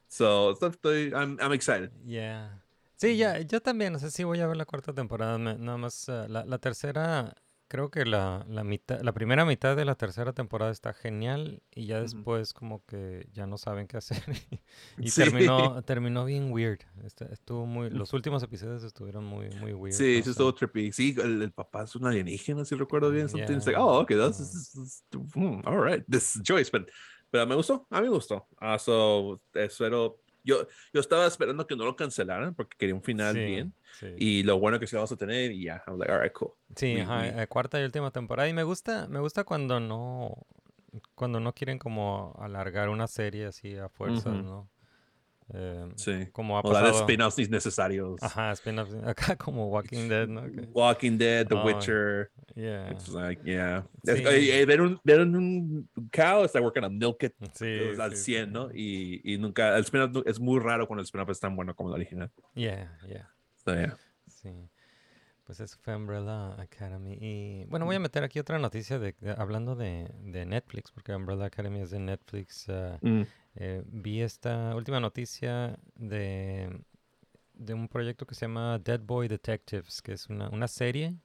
So, estoy, I'm, I'm excited. Yeah. Sí, ya, yo también, no sé si voy a ver la cuarta temporada, nada más eh, la, la tercera, creo que la, la mitad, la primera mitad de la tercera temporada está genial y ya después como que ya no saben qué hacer y Sí. terminó, terminó bien weird, Este- estuvo muy, los últimos episodios estuvieron muy, muy weird. Sí, sé. estuvo trippy. Sí, el, el papá es un alienígena, si recuerdo bien. Something. It's like, Yeah, oh, okay, that's, yeah. hmm, all right, this is Joyce. But, pero me gustó, a mí me gustó. Ah, so, espero. Yo, yo estaba esperando que no lo cancelaran porque quería un final Sí, bien. Sí. Y lo bueno que sí vamos a tener, y ya, I'm like, all right, cool. Sí, We- ajá, we- eh, cuarta y última temporada. Y me gusta, me gusta cuando no, cuando no quieren como alargar una serie así a fuerzas, Ujú. ¿no? Eh, Sí. Como ha O dar pasado. spin-offs innecesarios. Ajá, spin-offs. Acá como Walking Dead, ¿no? Que- Walking Dead, The Oh, Witcher. yeah. It's like, yeah. Sí. eh, eh, ver, un, ver un cow, está working on milk it Sí, al sí, 100, sí. ¿no? Y, y nunca, el spin-off es muy raro cuando el spin-off es tan bueno como el original. Yeah, yeah. Sí. Pues eso fue Umbrella Academy. Y bueno, voy a meter aquí otra noticia de, de- hablando de, de Netflix, porque Umbrella Academy es de Netflix. ah, Mm. eh, vi esta última noticia de, de un proyecto que se llama Dead Boy Detectives, que es una, una serie,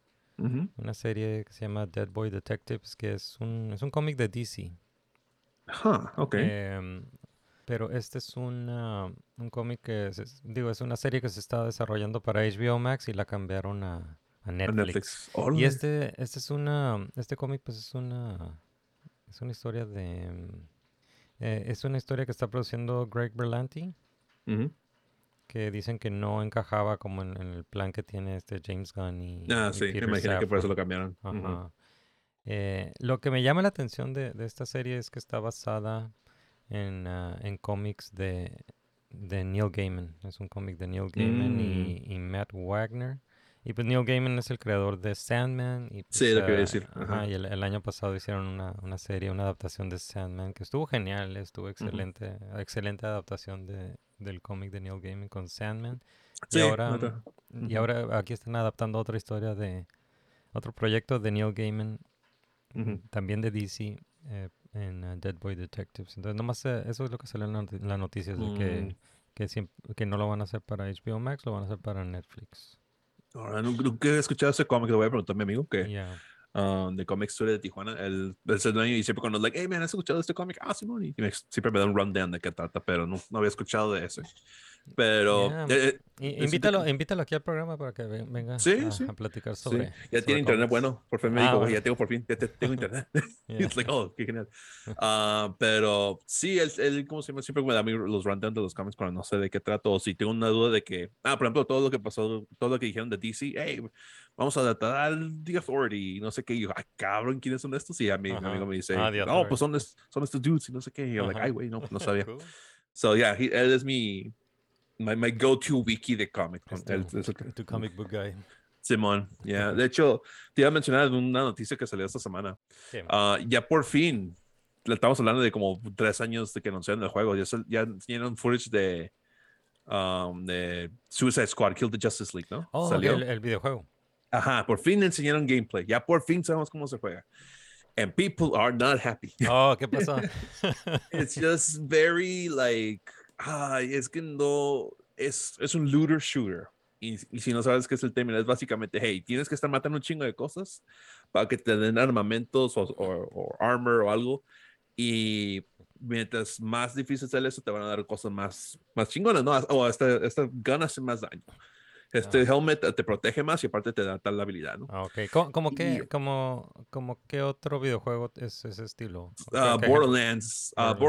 una serie que se llama Dead Boy Detectives, que es un, es un cómic de DC. Huh, ok. Em, pero este es un, ah, un cómic que, se- digo, es una serie que se está desarrollando para HBO Max y la cambiaron a, a Netflix. Netflix. Y este, este es una, este cómic pues es una, es una historia de, mm, eh, es una historia que está produciendo Greg Berlanti, que dicen que no encajaba como en, en el plan que tiene este James Gunn y, Ah, y sí, me Peter imaginé que por eso lo cambiaron. Ajá. Eh, lo que me llama la atención de, de esta serie es que está basada en, ah, en cómics de, de Neil Gaiman. Es un cómic de Neil Gaiman y, Mm. y Matt Wagner. Y pues Neil Gaiman es el creador de Sandman. Y Sí, pues, lo que iba a ah, decir, ajá, y el, el año pasado hicieron una, una serie, una adaptación de Sandman que estuvo genial, estuvo excelente, excelente adaptación de, del cómic de Neil Gaiman con Sandman. Sí, y ahora, y ahora aquí están adaptando otra historia de otro proyecto de Neil Gaiman, también de DC, eh, en uh, Dead Boy Detectives. Entonces, nomás eh, eso es lo que salió en la, en la noticia, de que, Mm. que, que no lo van a hacer para HBO Max, lo van a hacer para Netflix. Ahora, nunca, nunca he escuchado ese cómic, le voy a preguntar a mi amigo que Yeah. um, de Comic Story de Tijuana, es el dueño y siempre cuando es like, hey man, ¿has escuchado este cómic? Ah, Simón, y me- siempre me da un rundown de qué trata, pero no, no había escuchado de ese. Pero Yeah. eh, eh, invítalo, invítalo aquí al programa para que ve- venga Sí, a, sí, a platicar sí, sobre. ya sobre tiene internet bueno, por fin me Ah, dijo, bueno. ya tengo por fin, ya te- tengo internet. It's like, oh, qué genial. Ah, pero sí, él, él, como se llama, siempre me da a mí los rundowns de los cómics, pero no sé de qué trato, o si tengo una duda de que, ah, por ejemplo, todo lo que pasó, todo lo que dijeron de DC, hey, vamos a adaptar al The Authority, y no sé qué, y yo, ah, cabrón, ¿quiénes son estos? Y a mi, mi Ajá. amigo me dice, Ah, no, pues son, son estos dudes, y no sé qué, y yo, like, Ajá. ay, güey, no, no sabía. Cool. So, yeah, he- él es mi, my, my go-to wiki de cómic. Es Él- tu, el tu comic book guy. Simón, yeah. De hecho, te iba a mencionar una noticia que salió esta semana. Ah, ya por fin, le estamos hablando de como tres años de que anunciaron el juego. Ya, ya enseñaron footage de, um, de Suicide Squad, Kill the Justice League, ¿no? Oh, Salió. el, el videojuego. Ajá, por fin enseñaron gameplay. Ya por fin sabemos cómo se juega. And people are not happy. Oh, ¿qué pasó? It's just very like, ay, es que no, es, es un looter shooter. Y, y si no sabes qué es el término, es básicamente, hey, tienes que estar matando un chingo de cosas para que te den armamentos o, o- o armor o algo. Y mientras más difícil sea eso, te van a dar cosas más, más chingonas, ¿no? O esta, esta gun hace más daño. Este helmet te protege más y aparte te da tal habilidad, ¿no? Ah, ok. ¿Cómo, cómo Y- qué, como, como qué otro videojuego es ese estilo? ¿O qué- Ah, ejemplo? Borderlands, ah, Borderlands.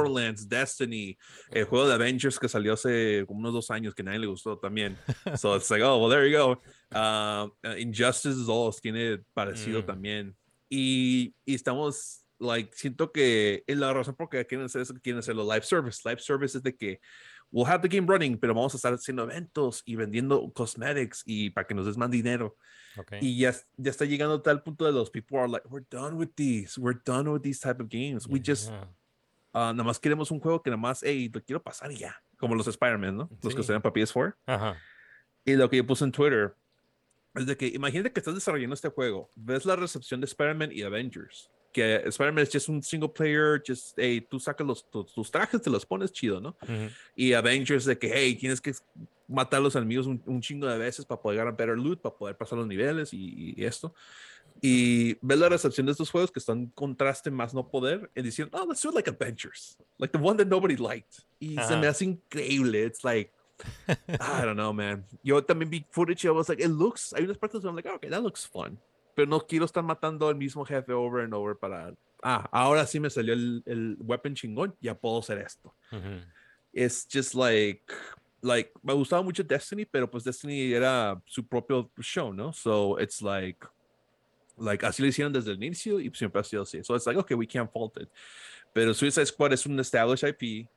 Borderlands, Destiny, el juego de Avengers que salió hace como unos dos años que nadie le gustó también. So it's like, oh, well, there you go. Ah, uh, Injustice 2 tiene parecido Mm. también. Y, y estamos, like, siento que es la razón por qué quieren hacer eso, que quieren hacerlo live service. Live service es de que we'll have the game running, pero vamos a estar haciendo eventos y vendiendo cosmetics y para que nos des más dinero. Ok. Y ya, ya está llegando a tal punto de los people are like, we're done with these, we're done with these type of games. We just, Yeah. ah, nada más queremos un juego que nada más, hey, lo quiero pasar y ya. Como los Spider-Man, ¿no? Los que Sí. salían para PS4. Ajá. Y lo que yo puse en Twitter es de que imagínate que estás desarrollando este juego, ves la recepción de Spider-Man y Avengers, que Spider-Man es just un single player, just, hey, tú sacas los, tus, tus trajes, te los pones chido, ¿no? Y Avengers de que, hey, tienes que matar a los enemigos un, un chingo de veces para poder ganar better loot, para poder pasar los niveles y, y esto. Y ves la recepción de estos juegos que están en contraste más no poder, y diciendo, oh, let's do it like Avengers, like the one that nobody liked. Y se me hace increíble. It's like, I don't know, man. Yo también vi footage y I was like, it looks, hay unas partes donde I'm like, "Ah, okay, that looks fun. Pero no quiero estar matando al mismo jefe over and over para, ah, ahora sí me salió el, el weapon chingón, ya puedo hacer esto. It's just like, like, me gustaba mucho Destiny, pero pues Destiny era su propio show, ¿no? So it's like, like, así lo hicieron desde el inicio y siempre ha sido así. So it's like, okay, we can't fault it. Pero Suicide Squad es un established IP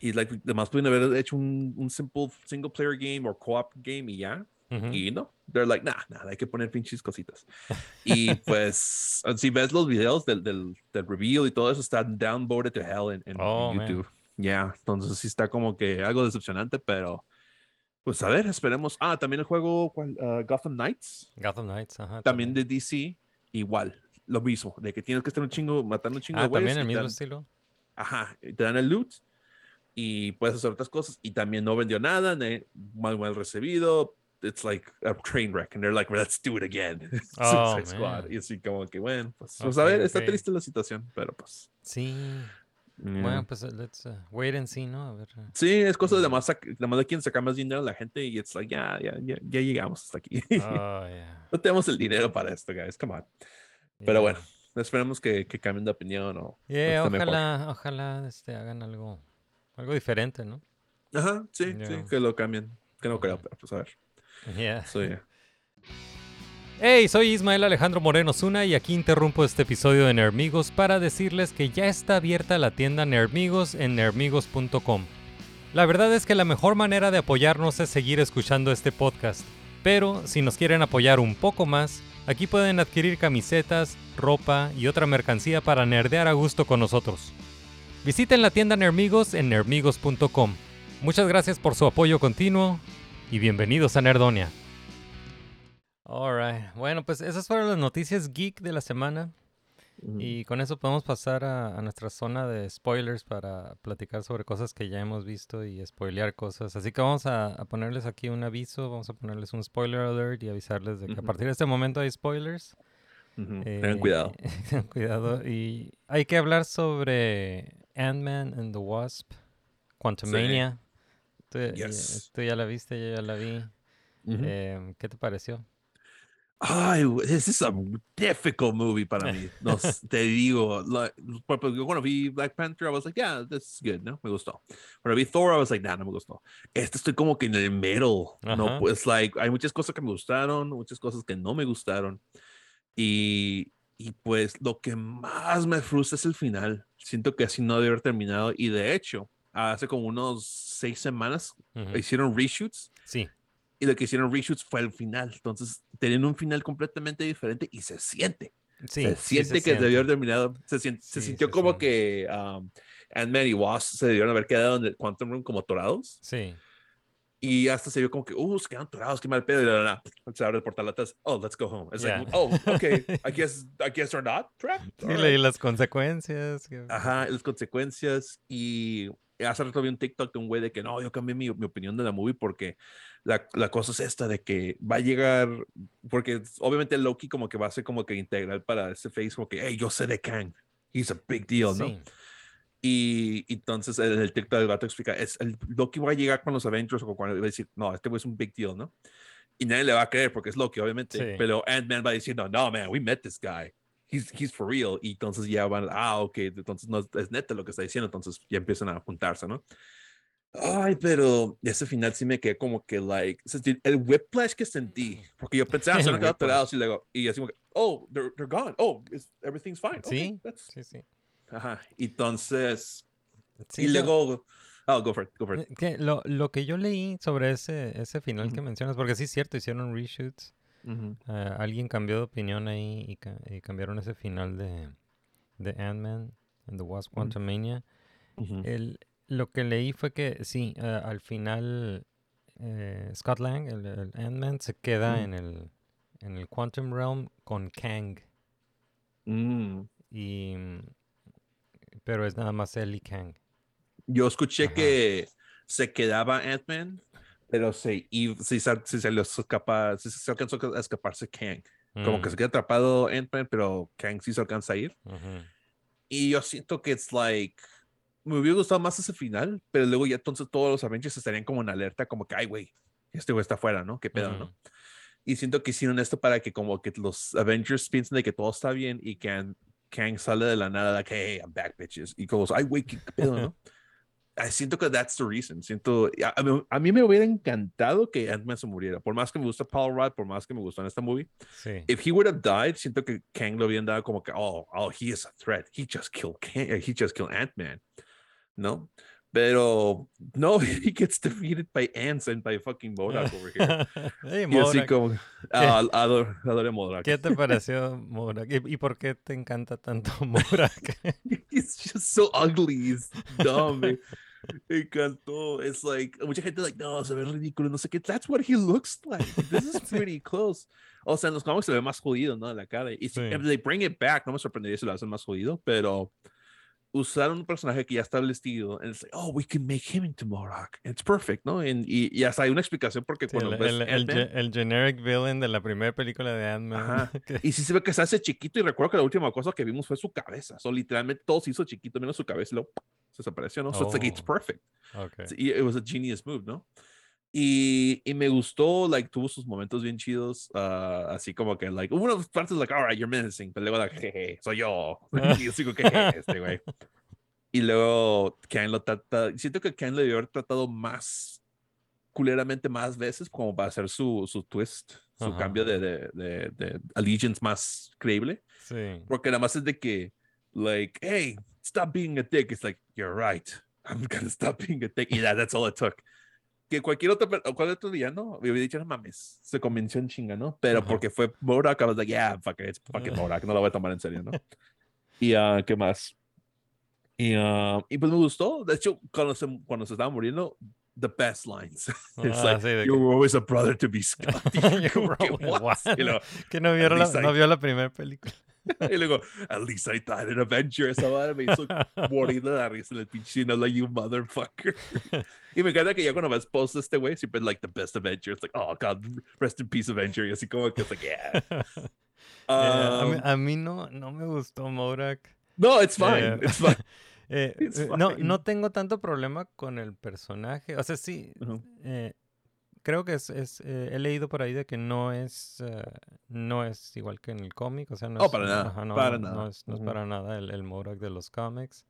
y like, además pueden haber hecho un, un simple single player game o co-op game y ya. Ujú. Y no, they're like, nah, nah, hay que poner pinches cositas. Y pues, si ves los videos del, del, del reveal y todo eso, está downvoted to hell en, en Oh. YouTube. Ya, entonces sí está como que algo decepcionante, pero pues a ver, esperemos. Ah, también el juego. Ah, Gotham Knights, Gotham Knights, ajá. también de DC, igual, lo mismo, de que tienes que estar un chingo, matando un chingo Ah, de también el mismo dan- estilo. Ajá, te dan el loot y puedes hacer otras cosas y también no vendió nada, mal, mal recibido. It's like a train wreck and they're like, let's do it again. Oh, Suicide Squad. Y así como que, bueno, pues, pues, a ver, está ok. triste la situación, pero pues. Sí. yeah. Bueno, pues let's uh, wait and see, ¿no? A ver. uh, Sí, es cosa de más, sac- nada más de quieren sacar más dinero a la gente y it's like, ya, ya, ya, ya llegamos hasta aquí. Oh, yeah. no tenemos el dinero para esto, guys, come on. Pero Yeah. bueno, esperemos que, que cambien de opinión o Yeah, esté mejor. ojalá, ojalá este, hagan algo, algo diferente, ¿no? Ajá, sí, sí, Yeah. que lo cambien. Que no creo, pero pues a ver. Yeah. So, yeah. Hey, soy Ismael Alejandro Moreno Zuna y aquí interrumpo este episodio de Nermigos para decirles que ya está abierta la tienda Nermigos en nermigos.com. La verdad es que la mejor manera de apoyarnos es seguir escuchando este podcast, pero si nos quieren apoyar un poco más, aquí pueden adquirir camisetas, ropa y otra mercancía para nerdear a gusto con nosotros. Visiten la tienda Nermigos en nermigos.com. Muchas gracias por su apoyo continuo y bienvenidos a Nerdonia. Alright, bueno, pues esas fueron las noticias geek de la semana. Y con eso podemos pasar a, a nuestra zona de spoilers para platicar sobre cosas que ya hemos visto y spoilear cosas. Así que vamos a, a ponerles aquí un aviso, vamos a ponerles un spoiler alert y avisarles de que a partir de este momento hay spoilers. Eh, Tengan cuidado. tengan cuidado. Y hay que hablar sobre Ant-Man and the Wasp, Quantumania. Tú, ya- Yes. tú ya la viste, yo ya la vi. Ujú. Em, ¿Qué te pareció? Ay, this is a difficult movie para mí. No, te digo, like, yo cuando vi Black Panther, I was like, yeah, this is good, ¿no? Me gustó. Cuando vi Thor, I was like, nah, no me gustó. Este estoy como que en el middle, ¿no? Ajá. Pues, like, hay muchas cosas que me gustaron, muchas cosas que no me gustaron. Y, y pues lo que más me frustra es el final. Siento que así no debe haber terminado. Y de hecho, hace como unos seis semanas Ujú. hicieron reshoots Sí. y lo que hicieron reshoots fue el final. Entonces, tienen un final completamente diferente y se siente. Sí, se sí siente que debió haber terminado. Se, sien- se Sí, sintió se como siente. que um, Ant-Man y Wasp se debieron haber quedado en el Quantum Room como atorados. Sí. Y hasta se vio como que, uh, se quedaron atorados, qué mal pedo. Y la, la, la, se abre el portal atrás. Oh, let's go home. It's Yeah. like, oh, okay. I guess, I guess they're not trapped. Sí, All leí right. las consecuencias. Ajá, las consecuencias. Y hace rato vi un TikTok de un güey de que no, yo cambié mi, mi opinión de la movie porque la, la cosa es esta de que va a llegar, porque obviamente Loki como que va a ser como que integral para ese face, como que, hey, yo sé de Kang. He's a big deal, ¿no? Sí. Y, y entonces el, el TikTok del gato explica, es el Loki va a llegar con los Avengers o cuando va a decir, no, este güey es un big deal, ¿no? Y nadie le va a creer porque es Loki, obviamente. Sí. Pero Ant-Man va a decir, no, no, man, we met this guy. He's, he's for real. Y entonces ya van, ah, ok, entonces no es, neta lo que está diciendo. Entonces ya empiezan a juntarse, ¿no? Ay, pero ese final sí me quedé como que, like, el whiplash que sentí, porque yo pensaba, El se han quedado pegados y luego, y así como que, oh, they're, they're gone. Oh, everything's fine. Okay, Sí, that's- sí, sí. Ajá. Entonces, Sí, y luego, oh, go for it, go for it. eh, que lo, lo que yo leí sobre ese, ese final que Ujú. mencionas, porque sí es cierto, hicieron reshoots. Eh, alguien cambió de opinión ahí y, ca- y cambiaron ese final de, de Ant-Man and the Wasp Quantumania. Ujú. El, lo que leí fue que sí, eh, al final eh, Scott Lang, el, el Ant-Man, se queda en, el, en el Quantum Realm con Kang. Mm. Y, mm, pero es nada más él y Kang. Yo escuché Ajá. que se quedaba Ant-Man, pero se, y, si, se, si se les escapa, si se alcanzó a escaparse Kang. Como que Mm, se queda atrapado Ant-Man, pero Kang sí se alcanza a ir. ujú. Y yo siento que es like. Me hubiera gustado más ese final, pero luego ya entonces todos los Avengers estarían como en alerta, como que, ay, güey, este güey está afuera, ¿no? ¿Qué pedo, Ujú. no? Y siento que hicieron esto para que como que los Avengers piensen de que todo está bien y que Kang sale de la nada, like, hey, I'm back, bitches. Y como, ay, güey, ¿qué qué pedo, no? Ah, siento que that's the reason. Siento, a, a mí, a mí me hubiera encantado que Ant-Man se muriera. Por más que me gusta Paul Rudd, por más que me gustó en esta movie, Sí. if he would have died, siento que Kang lo habían dado como que, oh, oh, he is a threat. He just killed Kang, uh, he just killed Ant-Man. ¿No? Pero no, he gets defeated by ants and by fucking Modok over here. Hey, y así como, ah, adoro, adoro a Modok. ¿Qué te pareció Morak? ¿Y, y por qué te encanta tanto Morak? He's just so ugly. He's dumb. me, encantó. It's like, mucha gente like, no, se ve ridículo, no sé qué. That's what he looks like. This is pretty close. O sea, en los cómics se ve más jodido, ¿no? La cara. Y si Sí. they bring it back, no me sorprendería si lo hacen más jodido, pero usaron un personaje que ya está vestido. And it's like, oh, we can make him into Morok. It's perfect, ¿no? And, y, y hasta hay una explicación porque Sí, cuando el, ves el- el ge- el generic villain de la primera película de Ant-Man. Y sí se ve que se hace chiquito y recuerdo que la última cosa que vimos fue su cabeza. So, literalmente todo se hizo chiquito menos su cabeza y luego se desapareció, ¿no? So it's like it's Oh. perfect. ok. Sí, y It was a genius move, ¿no? Y, y me gustó, like, tuvo sus momentos bien chidos, ah, así como que, like, hubo unas partes, like, all right, you're menacing, pero luego, like, jeje, soy yo. y yo sigo que, "Jeje, este güey. Y luego, Ken lo trata, siento que Ken le debió haber tratado más, culeramente más veces, como para hacer su, su twist, su Ajá. cambio de, de, de, de allegiance más creíble. Sí. Porque nada más es de que, like, hey, stop being a dick. It's like, you're right. I'm gonna stop being a dick. Y that, that's all it took. Que cualquier otro, cualquier otro día, ¿no? Me hubiera dicho, no mames, se convenció en chinga, ¿no? Pero porque fue Borak, I was like, yeah, fuck it, it's fucking Borak, no lo voy a tomar en serio, ¿no? y, ah, ¿qué más? Y, ah, y pues me gustó. De hecho, cuando se, cuando se estaba muriendo, the best lines. It's Ah, like, sí, you que- were always a brother to be Scott. Y yo You were "What?" what? Y luego, que no, vieron la, no vio la primera película. y luego, at least I thought an Avenger. Esa madre me hizo morir de la risa en el pinche no, like, you motherfucker. y me encanta que ya cuando ves post este güey, siempre like the best Avenger. It's like, oh, God, rest in peace, Avenger. Y así como que es like, yeah. Eh, a, mí, Um, a mí no, no me gustó Morak. no, it's fine. eh, It's fine. Eh, It's eh, no, no tengo tanto problema con el personaje. O sea, sí, Ujú. eh, creo que es, es, eh, he leído por ahí de que no es, eh, no es igual que en el cómic. O sea, no Oh, es, para nada, ajá, no, para no- no nada. es, no es Ujú. para nada el, el Morak de los cómics.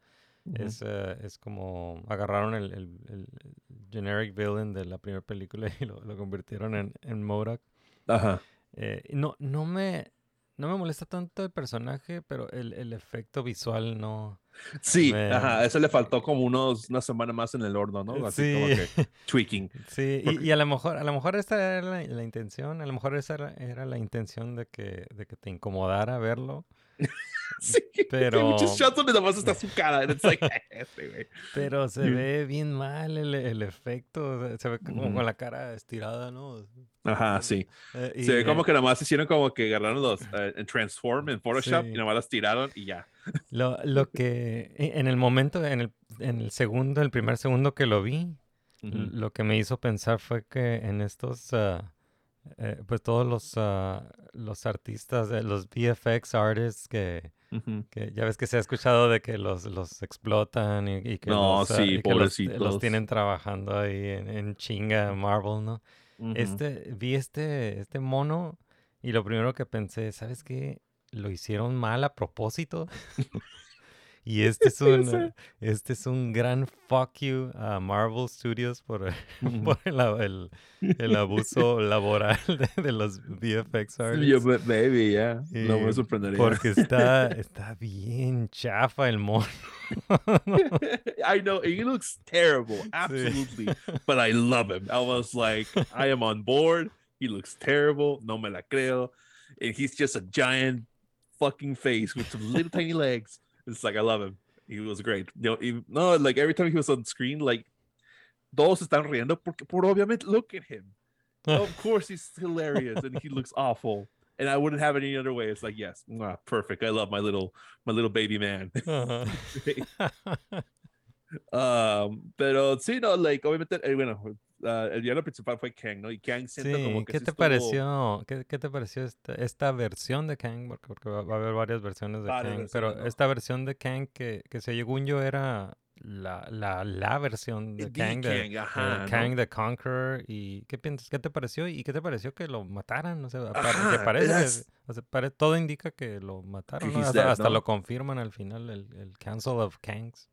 Es, eh, es como agarraron el, el- el- el generic villain de la primera película y lo, lo convirtieron en, en Morak. Ajá. Eh, no, no me, no me molesta tanto el personaje, pero el, el efecto visual no. Sí, Me- ajá. Eso le faltó como unos, una semana más en el horno, ¿no? Así como Sí. que tweaking. Sí, Porque- y, y a lo mejor, a lo mejor esa era la, la intención, a lo mejor esa era, era la intención de que, de que te incomodara verlo, Sí. Pero- Muchos shots donde nada más está su cara. And it's like, este güey. pero se Sí. ve bien mal el, el efecto, se ve como con la cara estirada, ¿no? Ajá, sí. Eh, y, Se ve como que nada más hicieron como que agarraron los eh, en Transform en Photoshop Sí. y nada más las tiraron y ya. Lo, lo que e- en el momento, en el, en el segundo, el primer segundo que lo vi, lo que me hizo pensar fue que en estos, ah, eh, pues todos los, ah, los artistas, eh, los VFX artists que, Que ya ves que se ha escuchado de que los, los explotan y, y que, No, los, sí, y que los, los pobrecitos. tienen trabajando ahí en, en chinga Marvel, ¿no? Este, vi este, este mono y lo primero que pensé, ¿sabes qué? Lo hicieron mal a propósito. y este es un, este es un gran fuck you a Marvel Studios por, Ujú. por el, el- el abuso laboral de, de los VFX Yo, artists. ba- baby, yeah. No me sorprendería. Porque está, está bien chafa el mono. I know he looks terrible, absolutely, but I love him. I was like, I am on board. He looks terrible. No me la creo. And he's just a giant fucking face with some little tiny legs. It's like I love him. He was great. You know, he- no, like every time he was on screen, like todos están riendo porque por obviamente look at him. of course he's hilarious and he looks awful. And I wouldn't have it any other way. It's like, yes, mwah, perfect. I love my little my little baby man. Ajá. Um, pero sí, no, like, obviamente, eh, bueno, el villano principal fue Kang, ¿no? Y Kang siento como Sí, que ¿qué sí te estuvo- pareció? ¿Qué, qué te pareció esta, esta versión de Kang? Porque, porque va, va a haber varias versiones de Varias Kang, pero esta versión de Kang que, que según yo era la, la, la versión de The Kang, de, Kang, eh, ajá, ¿no? Kang the Conqueror. ¿Y qué piensas? ¿Qué te pareció? ¿Y qué te pareció que lo mataran? O sea, Ajá, parece, que- that's- o sea, pare- todo indica que lo mataron, Hasta, dead, hasta ¿no? lo confirman al final, el, el Council of Kangs.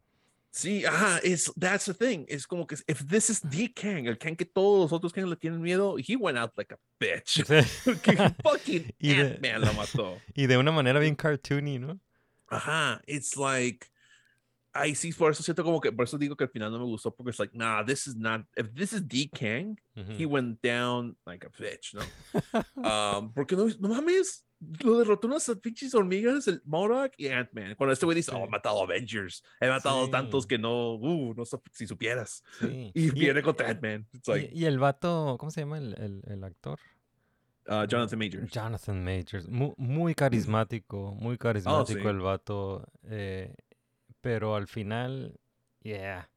Sí, ajá, es, that's the thing. Es como que, if this is the Kang, el Kang que todos los otros Kang le tienen miedo, he went out like a bitch. Fucking Ant-Man lo mató. Y de una manera bien cartoony, ¿no? Ajá, it's like, ay, sí, por eso siento como que, por eso digo que al final no me gustó, porque es like, nah, this is not, if this is the Kang, he went down like a bitch, ¿no? Um, porque no, no mames, lo derrotó unas pinches hormigas, el Modoc y Ant-Man. Cuando este güey dice, oh, he Sí. matado Avengers, he matado tantos Sí. que no, uh, no sé si supieras. Sí. Y viene y- contra Ant-Man. Y, el vato, ¿cómo se llama el, el, el actor? uh, Jonathan Majors. Jonathan Majors. Mu- Muy, carismático, muy carismático sí. el vato. eh, pero al final, yeah.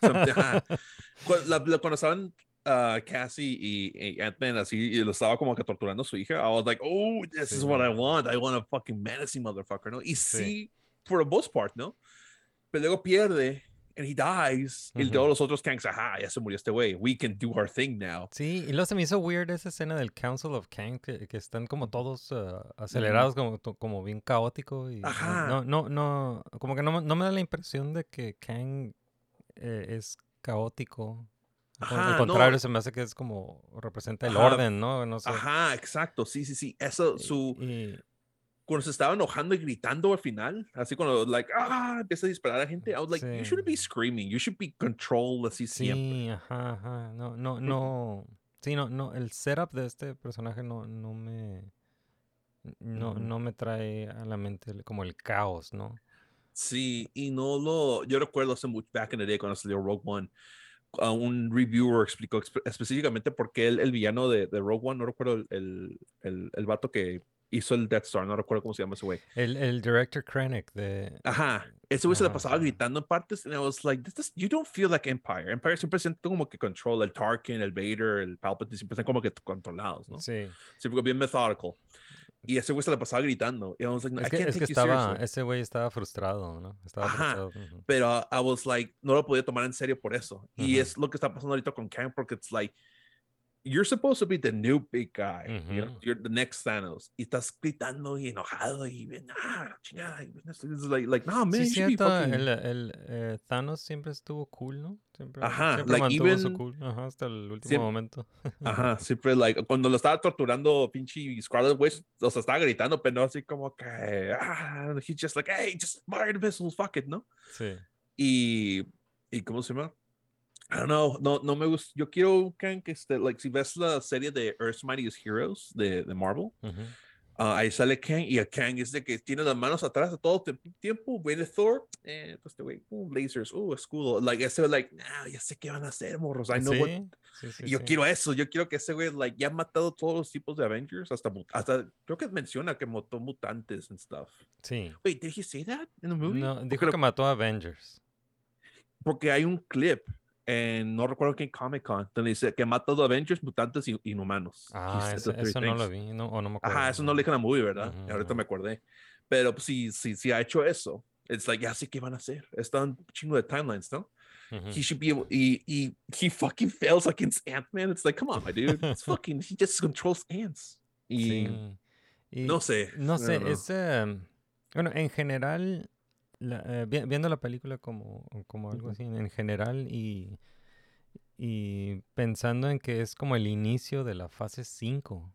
Something- ajá. Cu- la- la- Cuando estaban uh, Cassie y, y Ant-Man así, y lo estaba como que torturando a su hija, I was like, oh, this is Sí. what I want. I want a fucking menacing motherfucker, ¿no? Y Sí. sí, for the most part, ¿no? Pero luego pierde, and he dies, y todos los otros Kangs, ajá, ya se murió este güey. We can do our thing now. Sí, y luego se me hizo weird esa escena del Council of Kang, que, que están como todos ah, acelerados, como, como bien caótico. Y Ajá. no, no, no, como que no, me- no me da la impresión de que Kang eh, es caótico. Al con- Ajá, Al no. contrario, se me hace que es como representa el Ajá. orden, ¿no? No sé. Ajá, exacto, sí, sí, sí. Eso, su, y- cuando se estaba enojando y gritando al final, así cuando, like, ah, empieza a disparar a gente, I was like, you shouldn't be Sí. screaming, you should be controlled así siempre. Sí, ajá, ajá. No, no, no. Sí, no, no. El setup de este personaje no, no me. No, no me trae a la mente como el caos, ¿no? Sí, y no lo, yo recuerdo hace mucho, back in the day cuando salió Rogue One, a un reviewer explicó espe- específicamente por qué el, el villano de, de Rogue One, no recuerdo el, el, el, el vato que hizo el Death Star, no recuerdo cómo se llama ese güey. El, el director Krennic de. Ajá, ese güey se la pasaba gritando en partes, and I was like, this is- you don't feel like Empire. Empire siempre siente como que controla el Tarkin, el Vader, el Palpatine, siempre están como que controlados, ¿no? Sí. Siempre bien methodical. Y ese güey se la pasaba gritando. Y I was like, Es I que, can't es que you estaba. seriously. Ese güey estaba frustrado, ¿no? Estaba Ajá. frustrado. ujú. pero I was like, no lo podía tomar en serio por eso. Y Ujú. es lo que está pasando ahorita con Kang, porque it's like, you're supposed to be the new big guy, you know, you're the next Thanos, y estás gritando y enojado y bien, ah, chingada, it's like, like, no, man, Sí, cierto. fucking- El, el eh, Thanos siempre estuvo cool, ¿no? Siempre, Ajá, siempre like, mantuvo su even- cool. Ajá, hasta el último Siem- momento. Ajá, siempre, like, cuando lo estaba torturando, pinche Scarlet Witch, o sea, estaba gritando, pero no así como que, ah, he's just like, hey, just fire the missiles, fuck it, ¿no? Sí. y, y ¿cómo se llama? I don't know, no, no me gusta. Yo quiero, Kang, que este, like, si ves la serie de Earth's Mightiest Heroes de, de Marvel, ah, ahí sale Kang y el Kang es de que tiene las manos atrás a todo el tiempo. Viene Thor, eh, pues este güey, uh, lasers, uh, escudo. Like, ese, like, nah, ya sé qué van a hacer, morros. I know what. Sí, sí, sí, Y yo sí. quiero eso, yo quiero que ese güey, like, ya ha matado todos los tipos de Avengers, hasta, hasta creo que menciona que mató mutantes and stuff. Sí. Wait, did he say that in the movie? No, dijo que mató a Avengers. porque hay un clip en no recuerdo qué Comic Con donde dice que mata a los Avengers, mutantes y inhumanos. Ah, eso, eso no lo vi, no, o no me acuerdo. Ajá, eso no lo dije en la movie, ¿verdad? Ujú, Y ahorita me acordé. Pero pues, si, si, si ha hecho eso, it's like, ya sé qué van a hacer. Están chingo de timelines, ¿no? Ujú. He should be able, he, he, he fucking fails against Ant-Man. It's like, come on, my dude. It's fucking, he just controls ants. Y Sí. Y no sé. No sé, es... em, bueno, en general, la- eh, vi- viendo la película como, como algo así, en general, y, y pensando en que es como el inicio de la fase 5.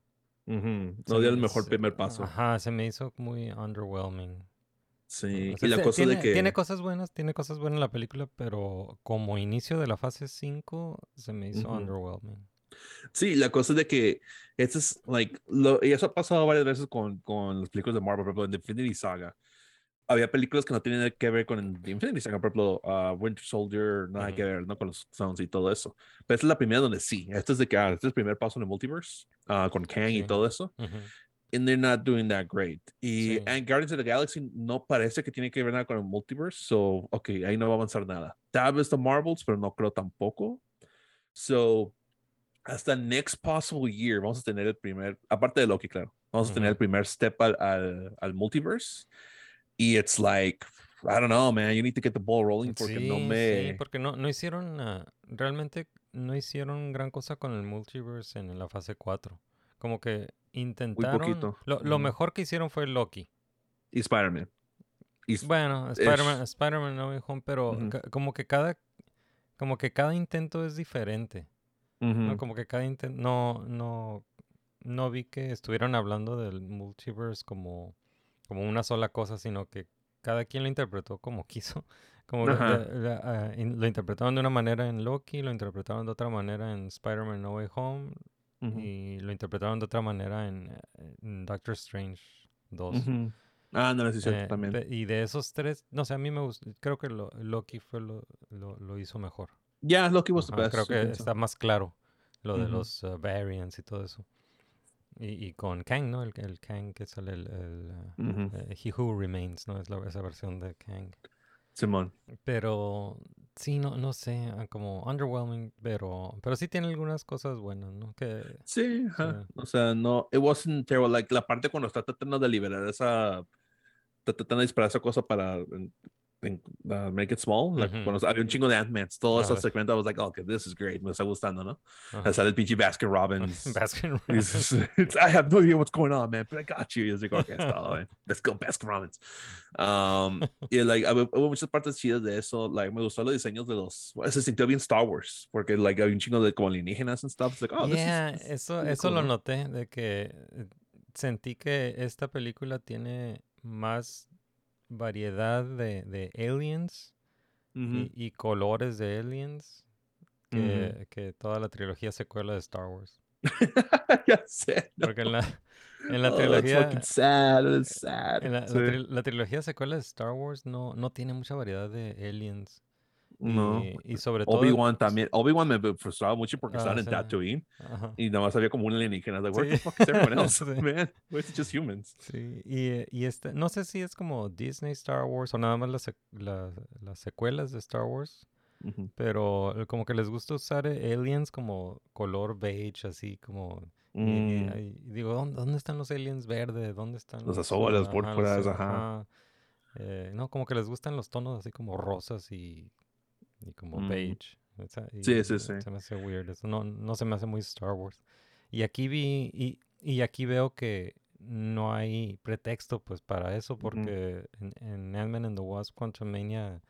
Ujú. se No dio el me- mejor se- primer paso. Ajá, se me hizo muy underwhelming. Sí. O sea, y la se- cosa tiene, de que. tiene cosas buenas, tiene cosas buenas la película, pero como inicio de la fase 5 se me hizo underwhelming. Sí, la cosa de que este es, like, lo, y eso ha pasado varias veces con, con las películas de Marvel, por ejemplo, en Infinity Saga. Había películas que no nada que ver con Infinity Saga, por ejemplo, uh, Winter Soldier, nada Ujú. que ver, ¿no? Con los sounds y todo eso. Pero esta es la primera donde sí. Este es de que, ah, este es el primer paso en el multiverse, ah, con Kang y Sí. todo eso. Ujú. And they're not doing that great. Y Sí. and Guardians of the Galaxy no parece que tiene que ver nada con el multiverse, so, ok, ahí no va a avanzar nada. Tal vez The Marvels, pero no creo tampoco. So, hasta next possible year vamos a tener el primer, aparte de Loki, claro, vamos a tener el primer step al, al, al multiverse. Y it's like, I don't know, man, you need to get the ball rolling porque no Sí, me... sí, porque no, no hicieron, ah, realmente no hicieron gran cosa con el multiverse en la fase 4. Como que intentaron, poquito. lo, lo mejor que hicieron fue Loki. Y Spider-Man. Bueno. Spider-Man, Spider-Man No Way Home, pero ca- como que cada, como que cada intento es diferente, ¿no? Como que cada intento, no, no, no vi que estuvieran hablando del multiverse como, como una sola cosa, sino que cada quien lo interpretó como quiso. Como lo, lo interpretaron de una manera en Loki, lo interpretaron de otra manera en Spider-Man No Way Home y lo interpretaron de otra manera en, eh, en Doctor Strange 2. Ujú. Ah, no, sí, Eh, también. y de esos tres, no sé, a mí me gusta, creo que lo- Loki fue lo, lo, hizo mejor. Yeah, Loki was the best. creo que está más claro lo de los uh, variants y todo eso. Y, y con Kang, ¿no? El, el Kang que sale el, el, uh, Ujú. eh, He Who Remains, ¿no? Es la, esa versión de Kang. Simón. Pero sí, no, no sé, ah, como underwhelming, pero, pero sí tiene algunas cosas buenas, ¿no? Que, Sí. Sí. O sea, no, it wasn't terrible. Like, la parte cuando está tratando de liberar esa, está tratando de disparar esa cosa para en- uh, make it small. Like, Ujú. cuando había un chingo de Ant-Mans, todo ese segmento, I was like, oh, okay, this is great. Me está gustando, ¿no? ajá. Sale el pinche Baskin Robbins. Baskin Robbins. it's, I have no idea what's going on, man, but I got you. Y es like, okay, está. Let's go, Baskin Robbins. Um, y like, hubo muchas partes chidas de eso. Like, me gustó los diseños de los. Se sintió bien Star Wars, porque like, había un chingo de como alienígenas and stuff. It's like, oh, this is- Yeah, this is eso, pretty eso cool, lo ¿no? noté, de que eh, sentí que esta película tiene más variedad de, de aliens y, y colores de aliens que, que toda la trilogía secuela de Star Wars. ya sé. no. Porque en la, en la Oh, trilogía, sad. It's sad. en la, la Sí. tri- la trilogía secuela de Star Wars no, no tiene mucha variedad de aliens. No. y sobre todo... Obi-Wan también. Obi-Wan me frustraba mucho porque Ah, estaban en. Tatooine Ajá. y nada más había como un alienígena. Like, where the Sí. fuck is everyone else, Sí. man? It's just humans. Sí, y, eh, y este, no sé si es como Disney Star Wars o nada más las, la- las secuelas de Star Wars, pero eh, como que les gusta usar eh, aliens como color beige, así como... y Mm. y digo, ¿dónde, dónde están los aliens verde? ¿Dónde están Los los, azules, ajá, púrpuras, los- ajá. Eh, no, como que les gustan los tonos así como rosas y, y como Mm. beige. y Sí, sí, sí. Se me hace weird. Eso no, no se me hace muy Star Wars. Y aquí vi, y, y aquí veo que no hay pretexto pues para eso, porque en, en Ant-Man and the Wasp Quantumania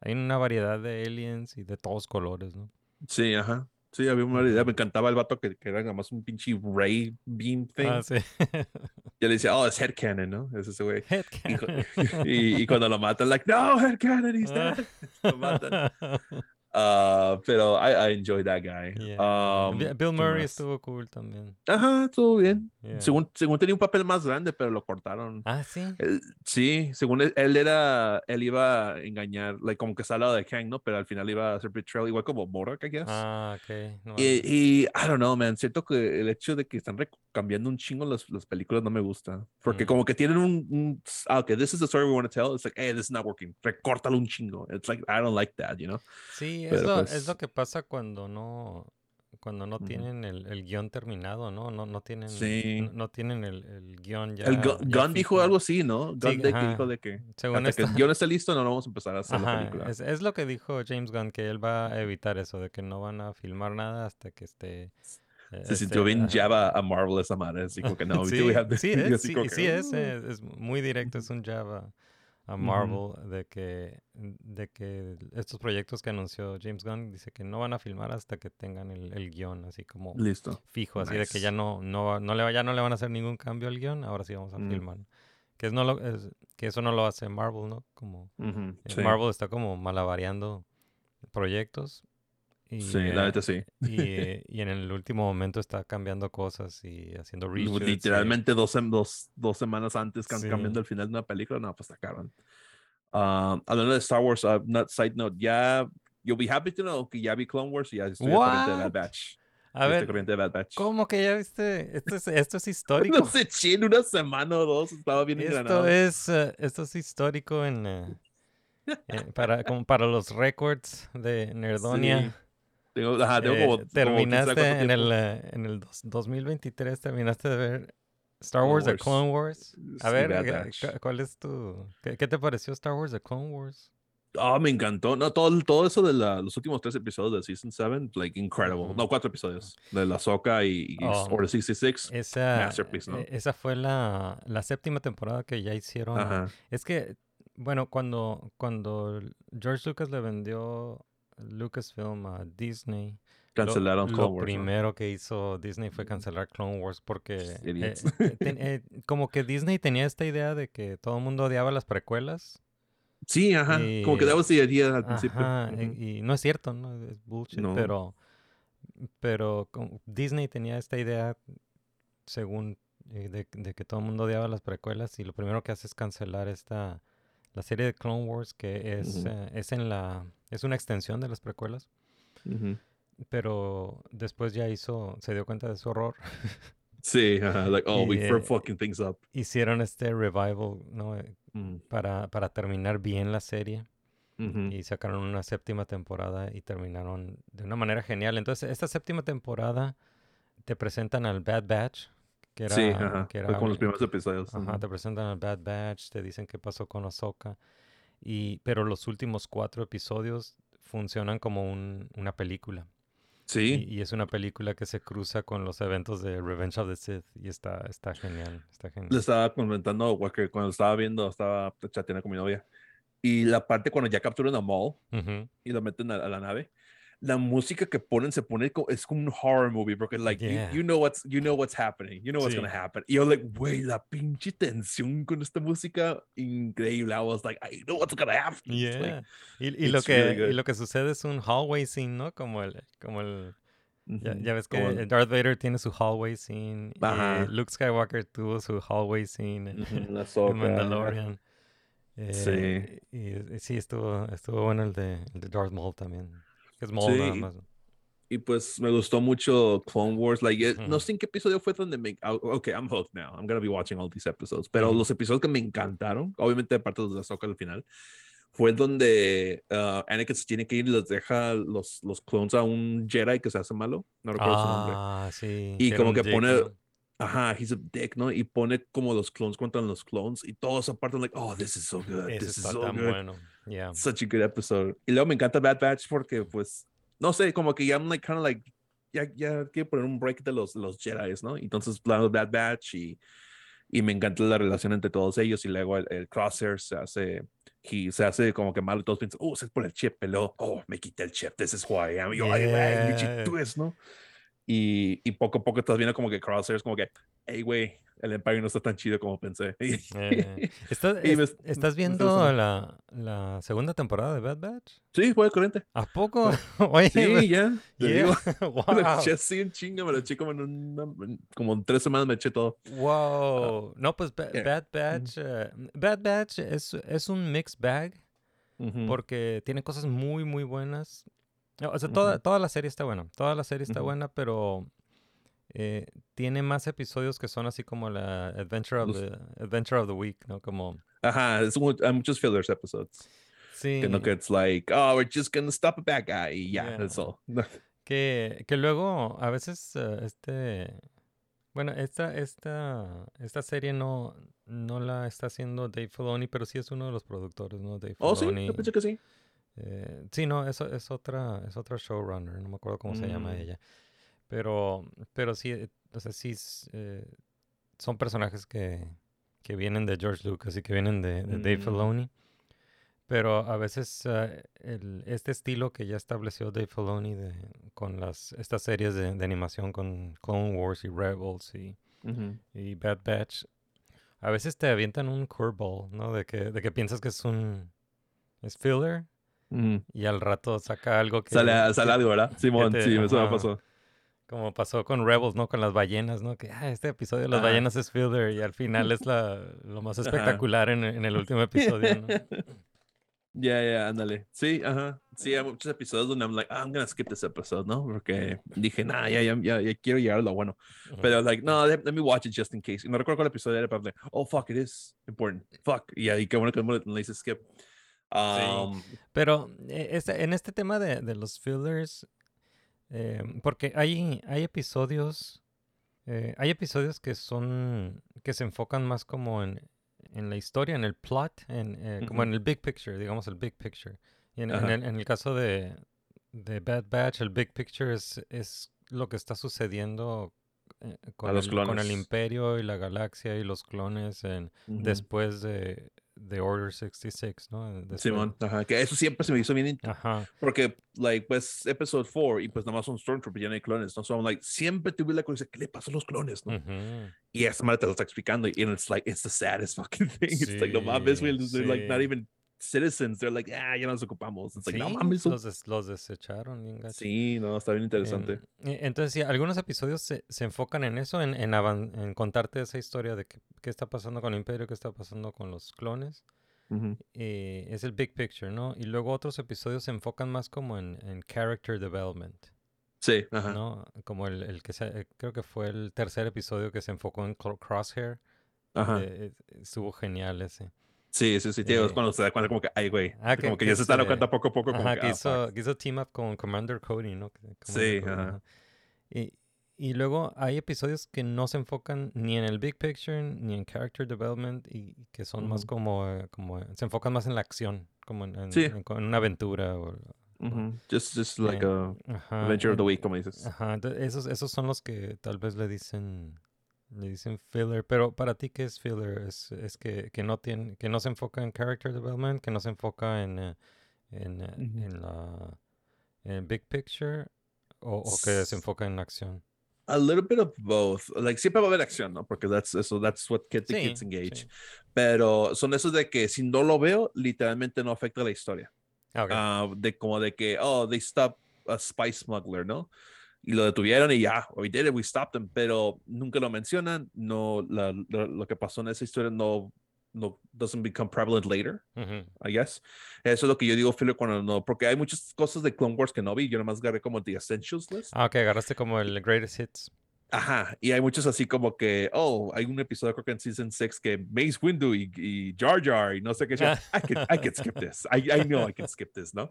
hay una variedad de aliens y de todos colores, ¿no? Sí, ajá. Sí, había una idea. Me encantaba el vato que, que era nada más un pinche ray beam thing. Ah, sí. Yo le decía, oh, es headcanon, ¿no? Es ese güey. Y, Headcanon. y, y cuando lo matan, like, no, headcanon, he's dead. Lo matan. Ah, pero I, I enjoyed that guy. Yeah. Um, Bi- Bill ¿qué Murray más? estuvo cool también. Ajá, estuvo bien. Yeah. Según, según tenía un papel más grande, pero lo cortaron. Ah, sí. Él- sí, según él, él era, él iba a engañar, like, como que está al lado de Kang, ¿no? Pero al final iba a hacer betrayal, igual como Morak, I guess. Ah, ok. No, Y, y, I don't know, man, siento que el hecho de que están cambiando un chingo las, las películas no me gusta. Porque Mm. como que tienen un, un, ah, okay, this is the story we want to tell. It's like, hey, this is not working. Recórtalo un chingo. It's like, I don't like that, you know? Sí, es lo, pues- es lo que pasa cuando no, cuando no tienen el, el guion terminado, ¿no? No, no tienen, Sí. no, no tienen el, el guion ya. el ya Gunn dijo algo así, ¿no? Gunn Sí, de que dijo de que Según hasta que el guion esté listo, no vamos a empezar a hacer la Ajá, película. es, es lo que dijo James Gunn, que él va a evitar eso, de que no van a filmar nada hasta que esté... eh, Se sintió esté- bien ajá. Java a Marvel esa madre, así como que no, sí, sí es, sí, sí es, eh, es muy directo, es un Java a. Marvel de que de que estos proyectos que anunció James Gunn dice que no van a filmar hasta que tengan el, el guion así como Listo. fijo, así de que ya no no va- no le ya no le van a hacer ningún cambio al guion, ahora sí vamos a Mm. filmar. Que es no lo es- que eso no lo hace Marvel, ¿no? Como Sí, Marvel está como malabareando proyectos y, sí, eh, la neta sí. y, eh, y en el último momento está cambiando cosas y haciendo reshoots. y- Literalmente dos, sem- dos, dos semanas antes Sí. cambiando el final de una película, no, pues está cabrón. Ah, hablando de Star Wars, uh, not side note, ya, you'll be happy to know que ya vi Clone Wars y ya estoy corriente de Bad? Batch. A ver, corriente de Bad Batch. ¿cómo que ya viste? Esto es, esto es histórico. No sé, en una semana o dos estaba bien Esto engranado. es, eh, esto es histórico en, eh, eh, para, como para los récords de Nerdonia. Sí. Tengo, ajá, tengo Eh, como, terminaste cuánto en el, eh, en el dos- 2023, terminaste de ver Star Wars, The. Clone Wars. A Sí, ver, eh, ¿cuál es tu... Qué, qué te pareció Star Wars, The Clone Wars? Ah, me encantó. No, todo, todo eso de la- los últimos tres episodios de Season 7, like, incredible. No, cuatro episodios. De la Soca y, y Oh. Order 66. Esa, Masterpiece, ¿no? eh, esa fue la, la séptima temporada que ya hicieron. Ajá. Es que, bueno, cuando, cuando George Lucas le vendió Lucasfilm a Disney, lo- Cancelaron lo, Clone Wars. ¿no? primero que hizo Disney fue cancelar Clone Wars porque eh, Idiots. eh, ten- eh, como que Disney tenía esta idea de que todo el mundo odiaba las precuelas. Sí, ajá. Como que idea al principio. Ajá, eh, Ujú. y no es cierto, ¿no? Es bullshit, No. pero, pero Disney tenía esta idea, según, eh, de, de que todo el mundo odiaba las precuelas y lo primero que hace es cancelar esta, la serie de Clone Wars que es, eh, es en la, es una extensión de las precuelas, pero después ya hizo, se dio cuenta de su error, Sí, ajá. Like, oh, we Y, for eh, fucking things up. hicieron este revival, ¿no? Eh, Ujú. Para, para terminar bien la serie. Y sacaron una séptima temporada y terminaron de una manera genial. Entonces, esta séptima temporada te presentan al Bad Batch, que era, sí, ajá. que Fue era- como los primeros episodios. Ajá, te presentan al Bad Batch, te dicen qué pasó con Ahsoka. Y, pero los últimos cuatro episodios funcionan como un- una película. Sí. Y, y es una película que se cruza con los eventos de Revenge of the Sith. Y está, está genial. Está genial. Le estaba comentando cuando estaba viendo, estaba chateando con mi novia. Y la parte cuando ya capturan a Maul Ujú. y lo meten a, a la nave, la música que ponen se pone como, es como un horror movie porque like you- Yeah. you, know what's you know what's happening, you know what's Sí. gonna happen. Y yo like, güey, la pinche tensión con esta música increíble. I was like, I know what's gonna happen. Like, Yeah. Y, y lo really que, y lo que sucede es un hallway scene, ¿no? Como el, como el, ya, ves que como eh, Darth Vader tiene su hallway scene, y Ajá. Luke Skywalker tuvo su hallway scene en Mandalorian. Eh, y, y sí, estuvo, estuvo bueno el de, el de Darth Maul también. Es nada Sí. más. Y pues me gustó mucho Clone Wars. Like, eh, no sé en qué episodio fue donde me. ah, Okay, I'm hooked now. I'm gonna be watching all these episodes. Pero los episodios que me encantaron, obviamente, aparte de los de Ahsoka al final, fue donde ah, Anakin se tiene que ir y les deja los, los clones a un Jedi que se hace malo. No recuerdo su nombre. Ah, sí. Y como que pone- ¿no? Ajá, he's a dick, ¿no? Y pone como los clones contra los clones. Y todos aparte, like, oh, this is so good. This is so tan good. bueno. Yeah. Such a good episode. Y luego me encanta Bad Batch porque, pues, no sé, como que ya I'm like, kind of like, ya, ya quiero poner un break de los, los Jedi, ¿no? Entonces, plano Bad Batch y, y me encanta la relación entre todos ellos. Y luego el, el Crosshair se hace, se hace como que malo y todos piensan, oh, es por el chip. Luego, oh, me quité el chip, this is who I am. Yo, Yeah. twist, ¿no? Y, y poco a poco estás viendo como que Crosshair es como que, hey, güey, el Empire no está tan chido como pensé. Eh, ¿Estás, me- ¿Estás viendo la, la segunda temporada de Bad Batch? sí, fue corriente. ¿A poco? Oye, Sí, ya. te yeah. digo. Me lo wow. eché así en chinga, me lo eché como en, una, en- como en tres semanas me eché todo. Wow. No, pues Ba- yeah. Bad Batch, eh, Bad Batch es, es un mixed bag porque tiene cosas muy, muy buenas. No, O sea, toda, Ujú. toda la serie está buena. Toda la serie está Ujú. buena, pero eh, tiene más episodios que son así como la Adventure of, Los- the, Adventure of the Week, ¿no? Como... Ajá, es muchos fillers episodes. Sí. Que no que it's like, oh, we're just gonna stop a bad guy. Y ya, Yeah. that's all. Que, que luego a veces eh, este... Bueno, esta, esta, esta serie no, no la está haciendo Dave Filoni, pero sí es uno de los productores, ¿no? Dave Oh, sí, Filoni. yo pensé que sí. Eh, sí, no, eso es otra, es otra showrunner, no me acuerdo cómo se llama Mm. ella. Pero, pero sí, eh, o sea, sí eh, son personajes que, que vienen de George Lucas y que vienen de, de Dave Mm. Filoni. Pero a veces eh, el- este estilo que ya estableció Dave Filoni de, con las, estas series de, de animación con Clone Wars y Rebels y, y Bad Batch, a veces te avientan un curveball, ¿no? De que, de que piensas que es un... es filler Ujú. y al rato saca algo que... Sale, sale algo, ¿verdad? Simón, te- sí, eso me pasó. Como pasó con Rebels, ¿no? Con las ballenas, ¿no? Que ah, este episodio de las Ajá. ballenas es filler y al final es la, lo más espectacular en, en el último episodio, ¿no? Ya, ya, ándale. Sí, ajá. Sí, hay muchos episodios donde I'm like, ah, I'm gonna skip this episode, ¿no? Porque dije, nah, ya, ya, ya, ya quiero llegar a lo bueno. Pero, like, no, let, let me watch it just in case. Y no recuerdo cuál episodio era, pero, like, oh, fuck, it is important. Fuck. Y ahí, qué bueno que me le hice skip. Um, Pero eh, este- en este tema de, de los fillers, eh, porque hay, hay episodios, eh, hay episodios que son, que se enfocan más como en, en la historia, en el plot, en, eh, como en el big picture, digamos el big picture. Y en, el, en el caso de, de Bad Batch, el big picture es, es lo que está sucediendo con, el, con el clones. imperio y la galaxia y los clones en, después de, de Order 66, ¿no? Después- Simón, ajá, que eso siempre se me hizo bien, Ajá. porque, like, pues, episode 4 y pues nada más un Stormtrooper ya no hay clones, ¿no? So, I'm like, siempre tuve la curiosidad, ¿qué le pasó a los clones, no? Ujú. Y esta madre te lo está explicando y it's like, it's the saddest fucking thing. It's like, no mames, güey, Sí, like not even citizens, they're like, ah, ya nos ocupamos. It's like, no Sí, mames, los, des- los desecharon bien. Sí, no, está bien interesante. Em, e- entonces, sí, algunos episodios se, se enfocan en eso, en, en, contarte esa historia de qué, qué está pasando con el Imperio, qué está pasando con los clones. Ujú. eh, es el big picture, ¿no? Y luego otros episodios se enfocan más como en, en character development, Sí, ajá. ¿no? Como el, el que se, eh, creo que fue el tercer episodio que se enfocó en Cro- Crosshair. Ajá. eh, eh, estuvo genial ese. Sí, sí, sí, tío, es eh, cuando se da cuenta como que, ay, güey, ah, como que, que ya se está dando cuenta poco a poco. Como Ajá, que, ah, hizo, que hizo team up con Commander Cody, ¿no? Commander Sí, Cody, ajá. Y, y luego hay episodios que no se enfocan ni en el big picture ni en character development y que son más Ujú. como, eh, como eh, se enfocan más en la acción, como en, en- Sí. en- en una aventura. O. Just, just like a ajá, adventure of the week, como dices. Ajá, esos, esos son los que tal vez le dicen le dicen filler, pero para ti qué es filler? Es, es que, que no tiene, que no se enfoca en character development, que no se enfoca en, eh, en, eh, en la en big picture o, o que se enfoca en acción. A little bit of both. Like, siempre va a haber acción, ¿no? Porque that's, eso, that's what get the Sí, kids engaged. sí. Pero son esos de que si no lo veo, literalmente no afecta la historia. Ah. Ah, de como de que, oh, they stopped a spy smuggler, ¿no? Y lo detuvieron y ya, we did it, we stopped them, pero nunca lo mencionan, no, la- la- lo que pasó en esa historia no, no, doesn't become prevalent later, Ujú. I guess. Eso es lo que yo digo, filler, cuando no, porque hay muchas cosas de Clone Wars que no vi, yo nomás agarré como The Essentials List. Ah, ok, agarraste como el greatest hits. Ajá, y hay muchos así como que, oh, hay un episodio creo que en Season 6 que Mace Windu y, y Jar Jar y no sé qué. I can, I can skip this. I, I know I can skip this, ¿no?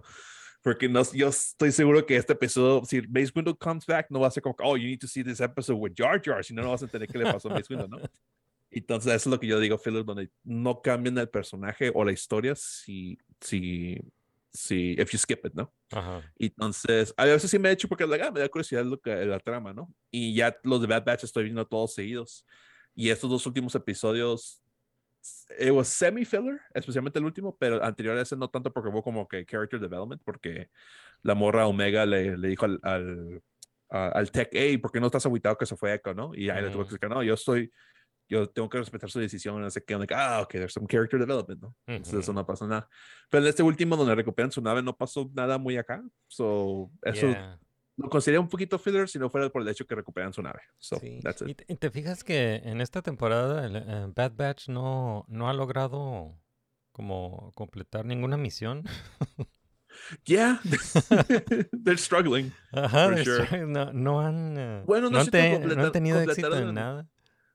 Porque no, yo estoy seguro que este episodio, si Mace Windu comes back, no va a ser como, oh, you need to see this episode with Jar Jar, si no, no vas a entender qué le pasó a Mace Windu, ¿no? Entonces, eso es lo que yo digo, Philip, donde no cambian el personaje o la historia si, si, si, if you skip it, ¿no? Ajá. Entonces, a veces sí me he hecho porque like, ah, me da curiosidad lo que, la trama, ¿no? Y ya los de Bad Batch estoy viendo todos seguidos. Y estos dos últimos episodios, it was semi-filler, especialmente el último, pero anterior a ese no tanto porque hubo como que character development, porque la morra Omega le, le dijo al, al, al tech, hey, ¿por qué no estás aguitado que se fue Echo, no? Y ahí le tuvo que Ujú. explicar, no, yo estoy, yo tengo que respetar su decisión, no sé qué, I'm like, ah, ok, there's some character development, ¿no? Entonces eso no pasa nada. Pero en este último donde recuperan su nave no pasó nada muy acá. So, eso Yeah. Lo consideraría un poquito filler si no fuera por el hecho que recuperan su nave. So, Sí. that's Y it. te, y te fijas que en esta temporada el, eh, Bad Batch no, no ha logrado como completar ninguna misión. Yeah, they're Ajá, struggling. For they're sure. no, no han, eh, Bueno, no no han, te- no han tenido éxito en nada.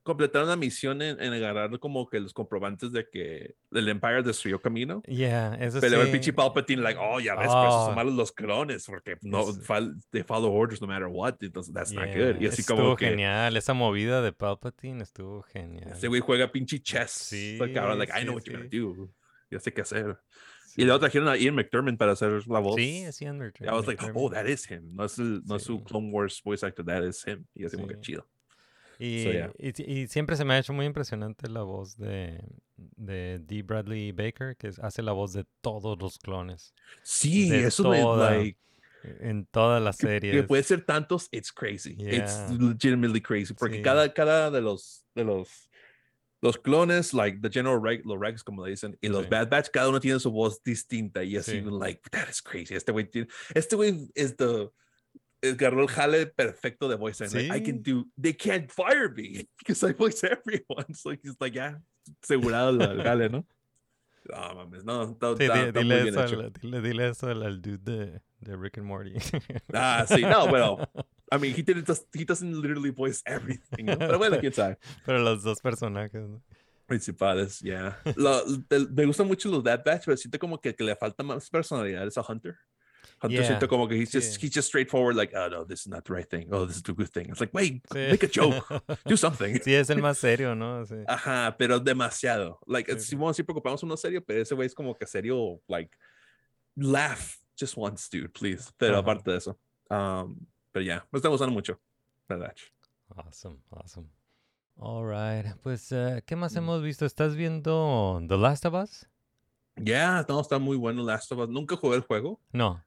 Completaron la misión en, en agarrar como que los comprobantes de que el Empire destruyó Camino. Yeah, eso Pero el sí. pinche Palpatine, like, oh, ya ves, por eso Oh. son malos los clones, porque no, fal- they follow orders no matter what, entonces that's not Yeah, good. Y así estuvo como que genial. Esa movida de Palpatine estuvo genial. ese güey juega pinche chess. Sí, like, cabrón, like, I sí, know what you're gonna do. Ya sé qué hacer. Y luego trajeron a Ian McDermott para hacer la voz. Sí, es Ian I was like, oh, McDermott. that is him. No es, el, no es su. Clone Wars voice actor, that is him. Y así como que chido. Y, So, yeah. y, y siempre se me ha hecho muy impresionante la voz de, de D. Bradley Baker, que hace la voz de todos los clones. Sí, De eso me, toda like, En todas las series. que puede ser tantos, it's crazy. It's Yeah. legitimately crazy. Porque Sí. cada, cada de los, de los, los clones, like the General Reg, los Regs, como le dicen, y los Sí. Bad Batch, cada uno tiene su voz distinta. Y así, Sí. like, that is crazy. Este güey tiene, este güey es the, agarró el jale perfecto de voice. acting. Like, I can Sí. do, they can't fire me because I voice everyone. So he's like, yeah, asegurado el jale, ¿no? No, mames, no, está, Sí, está- está muy dile, bien eso hecho. al, dile, dile eso al, al dude de, de Rick and Morty. Ah, sí, no, bueno. I mean, he didn't he doesn't literally voice everything. ¿no? Pero bueno, quién sabe. Pero los dos personajes, ¿no? Principales, yeah. Lo- el- me gustan mucho los Bad Batch, pero siento como que, que le falta más personalidad a Hunter. Hunter Yeah, como que he's just, sí. he's just straightforward, like, oh no, this is not the right thing. Oh, this is the good thing. It's like, wait, Sí. make a joke, do something. Sí, es el más serio, ¿no? Sí. Ajá, pero demasiado. Like, Sí, sí, preocupamos uno serio, pero ese güey es como que serio, like, laugh just once, dude, please. Pero Ajá. aparte de eso, um, pero ya, me está gustando mucho. Batch. Awesome, awesome. All right, pues, eh, ¿qué más Mm. hemos visto? ¿Estás viendo The Last of Us? Ya, no, está muy bueno Last of Us. Nunca jugué el juego, No,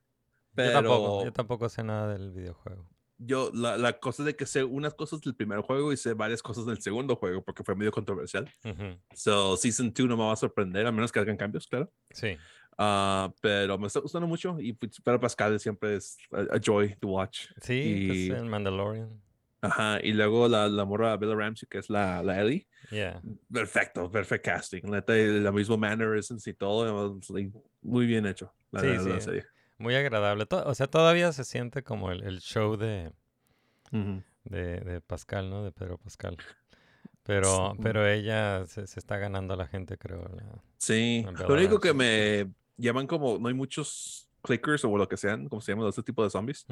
pero yo tampoco, yo tampoco sé nada del videojuego. yo, la, la cosa de que sé unas cosas del primer juego y sé varias cosas del segundo juego porque fue medio controversial. Ujú, So, Season 2 no me va a sorprender, a menos que hagan cambios, claro. Sí, Ah, pero me está gustando mucho y pues, para Pascal siempre es a, a joy to watch. sí, pues Y- el Mandalorian. Ajá, y luego la, la morra Bella Ramsey, que es la, la Ellie. Yeah. Perfecto, perfect casting. La, la misma mannerisms y todo. like, muy bien hecho. La, Sí, sí. serie. Muy agradable. To- o sea, todavía se siente como el, el show de, de, de Pascal, ¿no? De Pedro Pascal. Pero, Sí. pero ella se, se está ganando a la gente, creo. la- Sí, lo único que me llaman como, no hay muchos clickers o lo que sean, como se llaman este tipo de zombies.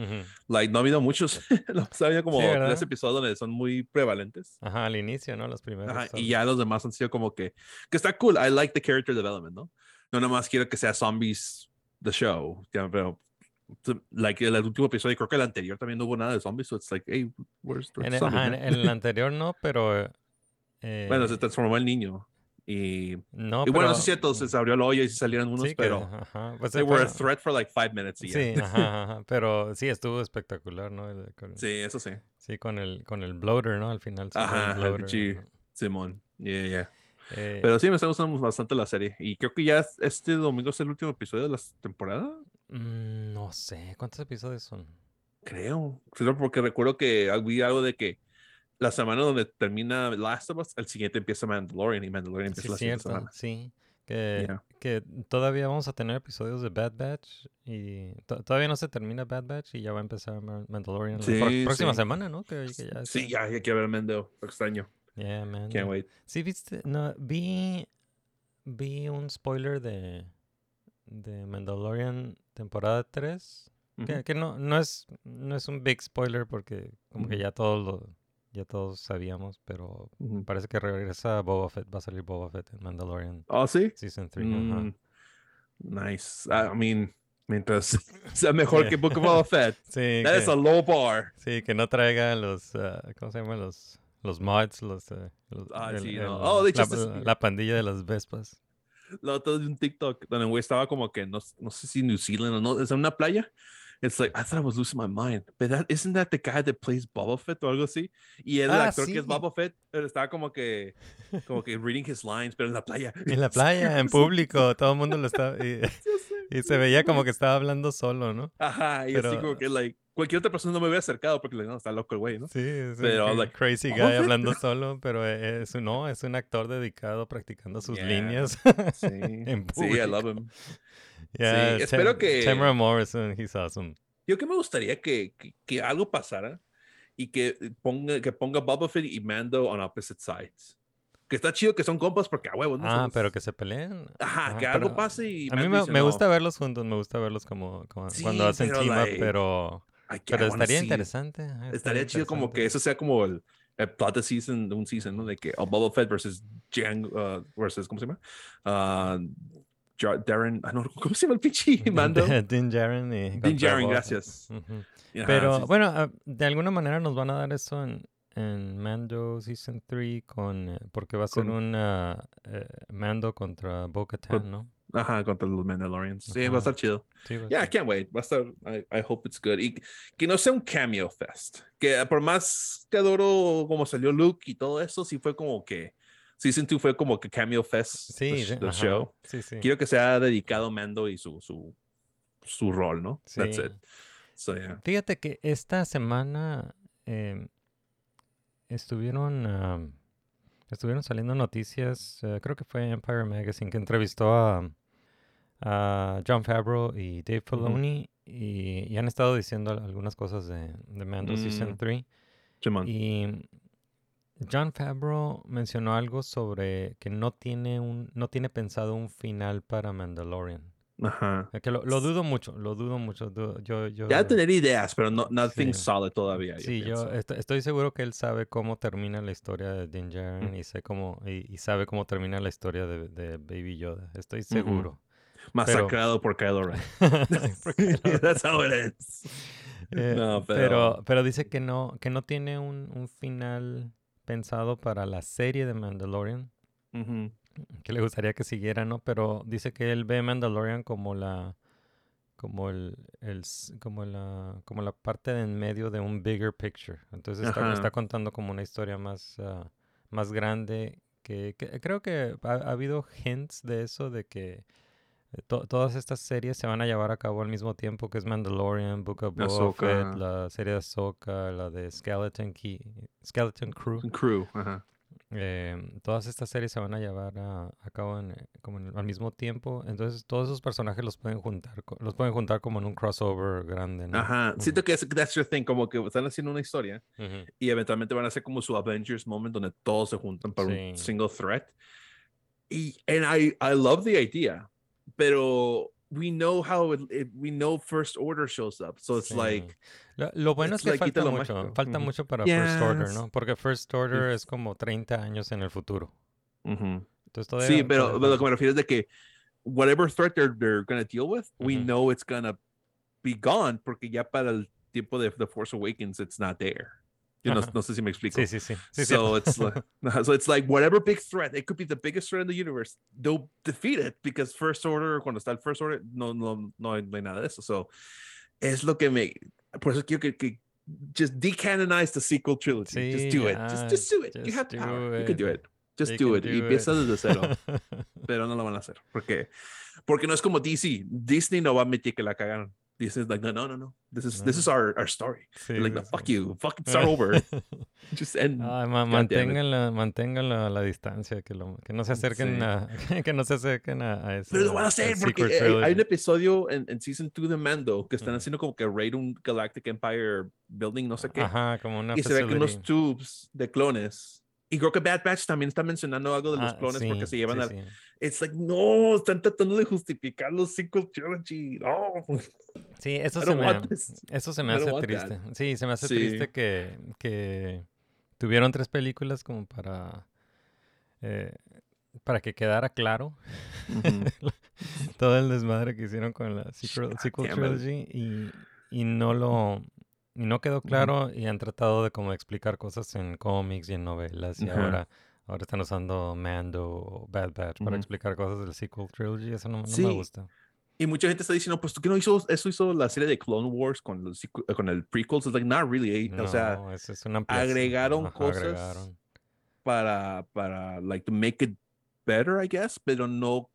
Like, no ha habido muchos. no, ha habido como Sí, tres episodios donde son muy prevalentes. Ajá, al inicio, ¿no? Los primeros. Ajá, son- y ya los demás han sido como que, que está cool. I like the character development, ¿no? No nomás quiero que sea zombies the show, pero like el último episodio, creo que el anterior también no hubo nada de zombies, so it's like, hey, where's the En el, ajá, en- el anterior no, pero... eh, Bueno, se transformó el niño. Y, no, y bueno, pero- eso es cierto, se abrió el hoyo y se salieron unos, sí, pero ajá, pues, they were a bueno, threat for like five minutes. y. Sí, ajá, ajá, pero sí estuvo espectacular, ¿no? El- Sí, eso sí. sí, con el, con el bloater, ¿no? Al final. Ajá, el bloater, pinche- ajá. Simón. Yeah, yeah. Eh, Pero sí, me está gustando bastante la serie. Y creo que ya es- este domingo es el último episodio de la temporada. mm, no sé, ¿cuántos episodios son? Creo. Porque recuerdo que vi algo de que la semana donde termina Last of Us, el siguiente empieza Mandalorian y Mandalorian Sí, empieza la siguiente cierto, semana. sí. Que, Yeah. que todavía vamos a tener episodios de Bad Batch y to- todavía no se termina Bad Batch y ya va a empezar Ma- Mandalorian la Sí, próxima sí. semana, ¿no? Que, que ya Sí, ya, ya quiero ver Mendo. Extraño. Yeah, man. Can't wait. Sí, viste, no, vi, vi un spoiler de, de Mandalorian temporada 3, que, que no, no, es, no es un big spoiler porque como que ya todos lo, ya todos sabíamos, pero Ujú. parece que regresa Boba Fett, va a salir Boba Fett en Mandalorian Oh, sí. Season 3. Mm, nice. I mean, mientras sea mejor Yeah. que Book of Boba Fett. Sí, That is que, a low bar. sí, que no traiga los, ah, ¿cómo se llaman? Los, los mods, los, eh, los- Ah, el- sí, el- no. Oh, de hecho, la, este es- la- la pandilla de las Vespas. Lo otro de un TikTok donde el güey estaba como que no, no sé si New Zealand o no, es en una playa. It's like, I thought I was losing my mind. But that, isn't that the guy that plays Boba Fett o algo así? Y el Ah, actor que es sí. Boba Fett estaba como que, como que reading his lines, pero en la playa. En la playa, en Sí, público, todo el mundo lo estaba... Y, y se veía como que estaba hablando solo, ¿no? Ajá, y así Pero- como que, like, cualquier otra persona no me hubiera acercado porque, no, está loco el güey, ¿no? Sí, es un Pero, cra- like, crazy "Oh, guy Fett". hablando solo, pero e- es un, no, es un actor dedicado practicando sus Yeah. líneas. Sí, En sí, I love him. Yeah, espero Tam- que- Tamara Morrison, he's awesome. Yo que me gustaría que, que, que algo pasara, y que ponga, que ponga Boba Fett y Mando on opposite sides. Que está chido que son compas porque a huevos, ¿no? Ah, pero que se peleen. Ajá, Ajá, que algo pero pase y. A mí me, dice, me "No, gusta verlos juntos, me gusta verlos como, como Sí, cuando hacen pero, team up, like, pero, I can't pero estaría see it". interesante. ajá, Estaría chido como que eso sea como el, el plot de season, de un season, ¿no? De que oh, Boba Fett versus Jan, uh, versus, ¿cómo se llama? Uh, Darren, ah, no, ¿cómo se llama el pinche Mando? Din Djarin y Din Boba. gracias. Pero sí, bueno, ah, de alguna manera nos van a dar eso en, en Mando Season 3 con, eh, porque va a ser Con- un ah, eh, Mando contra Bo-Katan, ¿no? Ajá, contra los Mandalorians. Sí, va Ajá. a estar chido. Sí, va Yeah, I can't wait. Va a estar, I, I hope it's good. Y que no sea un cameo fest. Que por más que adoro como salió Luke y todo eso, sí fue como que Season 2 fue como que cameo fest Sí, the, the show. Sí, sí. Quiero que sea dedicado Mando y su, su, su rol, ¿no? That's Sí. it. So, yeah. Fíjate que esta semana em, estuvieron, am, estuvieron saliendo noticias, eh, creo que fue Empire Magazine, que entrevistó a, a John Favreau y Dave Filoni y, y han estado diciendo al- algunas cosas de, de Mando Season Mm. 3. Simón. Y John Favreau mencionó algo sobre que no tiene, un, no tiene pensado un final para Mandalorian. Ajá. Eh, Que lo, lo dudo mucho, lo dudo mucho. yo, yo, Ya tener ideas, pero no, nothing Sí. solid todavía. Sí, yo est- estoy seguro que él sabe cómo termina la historia de Din Djarin y, sé cómo, y, y sabe cómo termina la historia de, de Baby Yoda. Estoy seguro. Masacrado por Kylo Ren. That's how it ends. eh, No, pero... pero- pero dice que no, que no tiene un, un final pensado para la serie de Mandalorian, que le gustaría que siguiera, ¿no? Pero dice que él ve Mandalorian como la como el, el como la como la parte de en medio de un bigger picture. Entonces está, contando como una historia más ah, más grande que, que creo que ha, ha habido hints de eso de que to- todas estas series se van a llevar a cabo al mismo tiempo que es Mandalorian, Book of Boba. Fett, la serie de Ahsoka, la de Skeleton Key, Skeleton Crew. Crew. Ajá. Eh, todas estas series se van a llevar a, a cabo en, eh, como en al mismo tiempo. Entonces todos esos personajes los pueden juntar, los pueden juntar como en un crossover grande, ¿no? Ajá. Siento que es, that's your thing, como que están haciendo una historia y eventualmente van a hacer como su Avengers moment donde todos se juntan para un Sí. single threat. Y and I I love the idea, pero we know how it, it- we know First Order shows up, so it's Sí. like Lo, lo bueno es que like falta mucho, mágico. falta Ujú. mucho para First Order, ¿no? Porque First Order Yes. es como 30 años en el futuro. ujú. Entonces Sí, pero, todavía pero lo que me refiero es de que whatever threat they're, they're going to deal with, we know it's going to be gone porque ya para el tiempo de The Force Awakens, it's not there. Yo no, Ajá. no sé si me explico. Sí, sí, sí. sí, so cierto. it's like, so it's like whatever big threat, it could be the biggest threat in the universe. They'll defeat it because First Order, cuando está el First Order, no, no, no, hay, no hay nada de eso. So es lo que me, por eso quiero que, que just decanonize the sequel trilogy. just Sí, do it. Just, just do it. you just have do power. You can do it. it. Just You do it. Y do empieza it. desde cero. pero no lo van a hacer. porque Porque no es como DC. Disney no va a admitir que la cagaron. Disney es like, no, no, no, no. This is, this No. is our, our story. Sí, like, no, sí. fuck you. Fucking start over. Just end. Ay, ma- God damn it. manténganla, manténganla a la distancia, que, lo- que no se acerquen Sí. a, que no se acerquen a, a ese Pero lo van a hacer porque eh, hay un trilogy. episodio en, en Season 2 de Mando que están Ujú. haciendo como que raid un Galactic Empire building, no sé qué. Ajá, como una y se ve que unos facility. tubes de clones. Y creo que Bad Batch también está mencionando algo de los Ah, clones porque sí, se llevan sí, al... sí. It's like, no, están tratando de justificar los sequel trilogy. No. Sí, eso se me, eso se me hace triste. that. Sí, se me hace Sí. triste que, que tuvieron tres películas como para eh, para que quedara claro todo el desmadre que hicieron con la sequel, sequel trilogy y, y no lo y no quedó claro y han tratado de como explicar cosas en cómics y en novelas y ahora ahora están usando Mando o Bad Batch para explicar cosas del sequel trilogy eso no, no Sí. me gusta Y mucha gente está diciendo, pues, ¿tú qué no hizo? Eso hizo la serie de Clone Wars con, los, eh, con el prequels. It's like, not really. eh. O sea, No, eso es una agregaron Ajá, cosas agregaron. para, para, like, to make it better, I guess, pero no,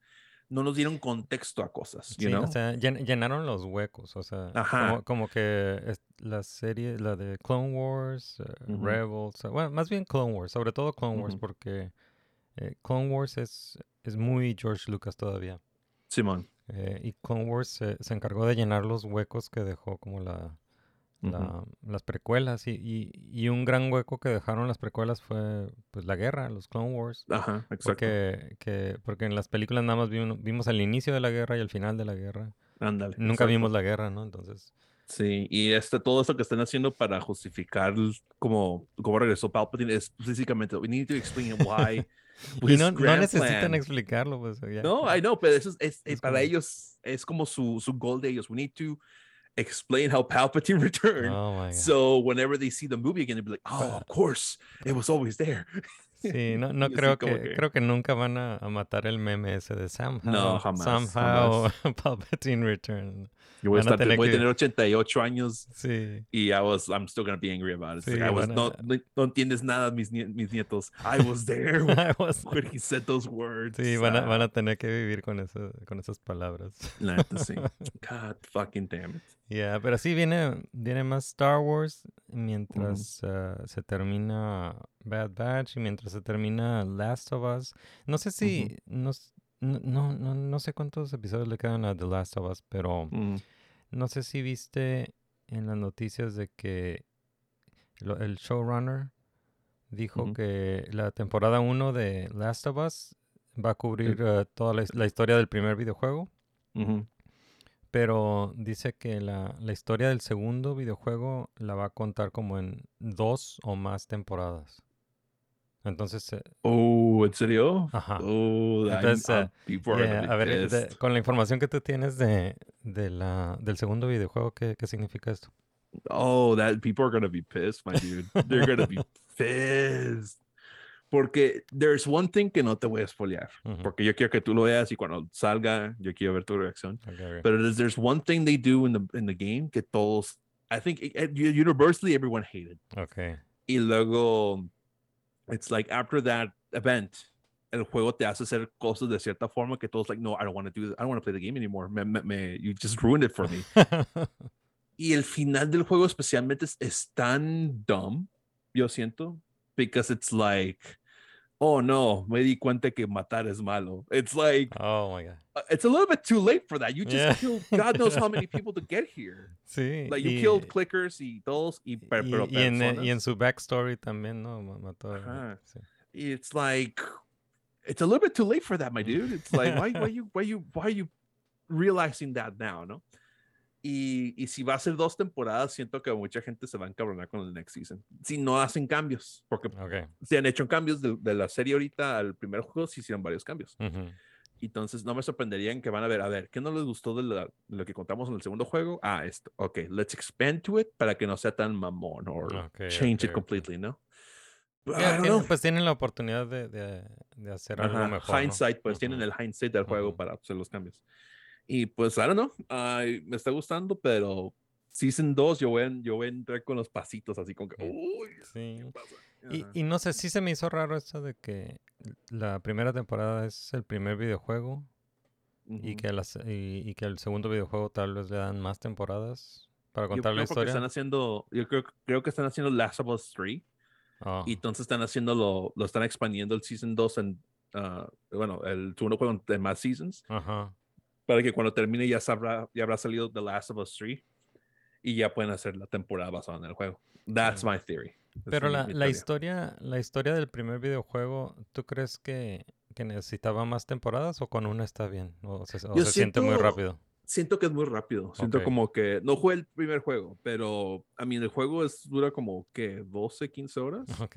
no nos dieron contexto a cosas, you Sí, know? o sea, llen- llenaron los huecos, o sea, Ajá. como, como que es- la serie, la de Clone Wars, eh. Rebels, eh, bueno, más bien Clone Wars, sobre todo Clone Wars, porque eh, Clone Wars es, es muy George Lucas todavía. Simón. eh, y Clone Wars se, se encargó de llenar los huecos que dejó como la, la- las precuelas y, y- y un gran hueco que dejaron las precuelas fue pues la guerra, los Clone Wars. Ajá, exacto. Porque, que, porque en las películas nada más vimos, vimos el inicio de la guerra y el final de la guerra. Ándale. Nunca exacto. vimos la guerra, ¿no? Entonces, Sí, y este, todo esto que están haciendo para justificar cómo, cómo regresó Palpatine es básicamente, we need to explain why. y no, no necesitan plan- explicarlo, pues. ya. No, I know, pero eso es, es- Es para como- ellos es como su, su goal de ellos. We need to explain how Palpatine returned. Oh. So whenever they see the movie again, they'll be like, oh, of course, it was always there. Sí, no, no creo que, que- creo que nunca van a, a matar el meme ese de somehow. No, jamás, Somehow Palpatine return. Yo voy a, estar, tener voy a tener 88 años Sí. y I was, I'm still gonna be angry about it. It's like, Sí, I was, no, no, entiendes nada, mis, mis nietos. I was there when, I was- when he said those words. Sí, van a, Ah, van a tener que vivir con, eso, con esas palabras. la sí. God fucking damn it. Ya, pero sí viene, viene más Star Wars mientras ah, se termina Bad Batch y mientras se termina Last of Us. No sé si, no, s- no, no, no, no sé cuántos episodios le quedan a The Last of Us, pero no sé si viste en las noticias de que lo- el showrunner dijo que la temporada 1 de Last of Us va a cubrir eh, toda la, la historia del primer videojuego. Pero dice que la, la historia del segundo videojuego la va a contar como en dos o más temporadas. Entonces, eh, Oh, ¿en serio? Ajá. Oh, Entonces, I'm- eh, yeah, a ver, de- con la información que tú tienes de, de la, del segundo videojuego, ¿qué, qué significa esto? Oh, that people are gonna be pissed, my dude. They're gonna be pissed. Porque there's one thing que no te voy a spoilear. Ujú, Porque yo quiero que tú lo veas y cuando salga, yo quiero ver tu reacción. ok, ok. But there's, one thing they do in the in the game que todos, I think eh, eh, universally everyone hated. Ok, Y luego, it's like after that event, el juego te hace hacer cosas de cierta forma que todos like, no, I don't want to do this. I don't want to play the game anymore. Me, me, me- you just ruined it for me. y el final del juego especialmente es, es tan dumb, yo siento, because it's like, oh no, me di cuenta que matar es malo. It's like, oh my god. uh, it's a little bit too late for that. You just Yeah. killed God knows how many people to get here. Sí. Like you y- killed clickers y todos y, per- y, pero y en, y en su backstory también, ¿no? Mató. Ajá. sí. it's like it's a little bit too late for that, my dude. It's like why why you why you why are you realizing that now, no? Y, y si va a ser dos temporadas, siento que mucha gente se va a encabronar con el next season. Si no hacen cambios, porque Ok. se han hecho cambios de, de la serie ahorita al primer juego, se hicieron varios cambios. ujú, Entonces no me sorprenderían que van a ver, a ver, ¿qué no les gustó de, la- lo que contamos en el segundo juego? Ah, esto, ok, let's expand to it para que no sea tan mamón o Ok, change ok, it completely, ¿no? Yeah, tienen- pues tienen la oportunidad de, de, de hacer algo Ajá, mejor. ¿no? Hindsight, pues tienen Ujú. el hindsight del juego Ujú. para hacer los cambios. Y pues, I don't know, ay, me está gustando, pero Season 2 yo voy, a, yo voy a entrar con los pasitos así como que, uy, Sí. ¿qué pasa? Y, no sé, sí se me hizo raro esto de que la primera temporada es el primer videojuego y, que las, y, y que el segundo videojuego tal vez le dan más temporadas para Yo contar la historia. están haciendo, yo creo, creo que están haciendo Last of Us 3 Ah, y entonces están haciendo lo, lo están expandiendo el Season 2 en, ah, bueno, el segundo juego en más seasons Ajá. Para que cuando termine ya sabrá, ya habrá salido The Last of Us 3 y ya pueden hacer la temporada basada en el juego. That's my theory. Pero la, la historia, la historia del primer videojuego, ¿tú crees que, que necesitaba más temporadas o con una está bien? ¿O se, o se siente muy siento- rápido? Siento que es muy rápido. Siento Ok. como que no jugué el primer juego, pero a mí el juego es, dura como que 12, 15 horas Ok.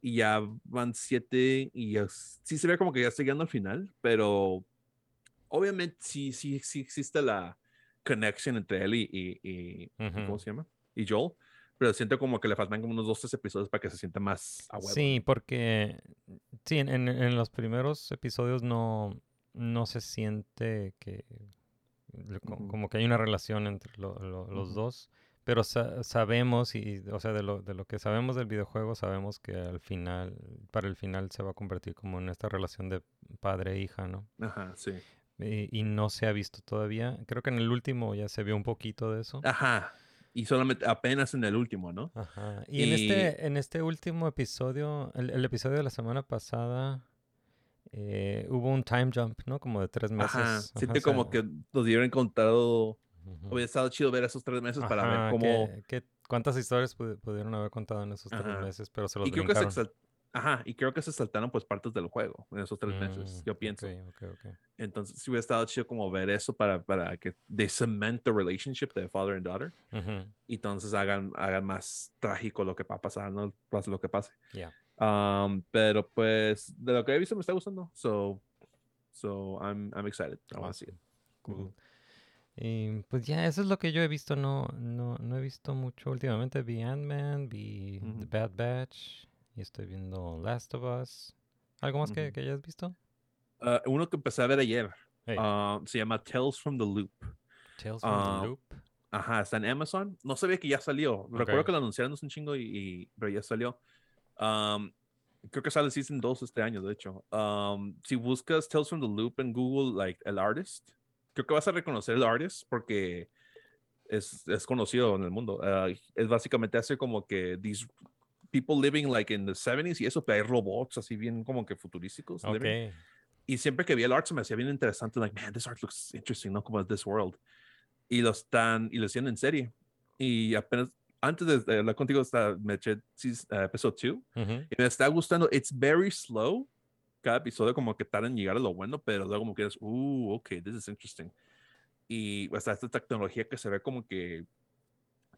y ya van 7 y ya sí se ve como que ya estoy llegando al final, pero obviamente sí, sí, sí existe la connection entre él y, y- ¿cómo se llama? Y Joel, pero siento como que le faltan como unos 2, 3 episodios para que se sienta más a huevo. Sí, porque sí, en, en- en los primeros episodios no, no se siente que como que hay una relación entre lo- lo- los dos, pero sa- sabemos y, o sea, de lo, de lo que sabemos del videojuego, sabemos que al final, para el final se va a convertir como en esta relación de padre e hija, ¿no? Ajá, sí. Y, y no se ha visto todavía. Creo que en el último ya se vio un poquito de eso. Ajá. Y solamente apenas en el último, ¿no? Ajá. Y, en este, en este último episodio, el, el episodio de la semana pasada, eh, hubo un time jump, ¿no? Como de tres meses. Ajá. Ajá, Siento o sea, como que nos hubieran contado ujú. Hubiera estado chido ver esos tres meses para Ajá, ver cómo. ¿qué- qué- cuántas historias pudi- pudieron haber contado en esos tres Ajá. meses? Pero se los Y creo que se Ajá, y creo que se saltaron pues partes del juego en esos tres meses, Mm, yo pienso. ok, ok, ok. Entonces, sí hubiera estado chido como ver eso para, para que they cement the relationship de father and daughter. Ujú, Y entonces hagan, hagan más trágico lo que va a pasar, no pase lo que pase. Ya. Um, pero pues, de lo que he visto me está gustando. So, so I'm, I'm excited. I wanna see it. Cool. Y pues ya, eso es lo que yo he visto. No, no, no he visto mucho últimamente. Vi Ant-Man, vi The. Bad Batch. Y estoy viendo Last of Us. ¿Algo más que, Ujú. que hayas visto? Uh, uno que empecé a ver ayer Hey, uh, se llama Tales from the Loop. Tales from ah, the Loop. Ajá, está en Amazon. No sabía que ya salió. Recuerdo Ok. que lo anunciaron hace un chingo y, y- pero ya salió. Um, creo que sale Season 2 este año, de hecho. Um, si buscas Tales from the Loop en Google, like, el artist, creo que vas a reconocer el artist porque es, es conocido en el mundo. Uh, es básicamente hace como que these people living like in the 70s y eso, pero hay robots así bien como que futurísticos. Ok. living. Y siempre que vi el art se me hacía bien interesante, like, man, this art looks interesting, ¿no? Como this world. Y lo están, y lo hacían en serie. Y apenas, antes de- hablar contigo, está, me eché uh, episode 2 Ujú, y me está gustando. It's very slow. Cada episodio como que tarda en llegar a lo bueno, pero luego como que es, uh, ok, this is interesting. Y hasta esta tecnología que se ve como que,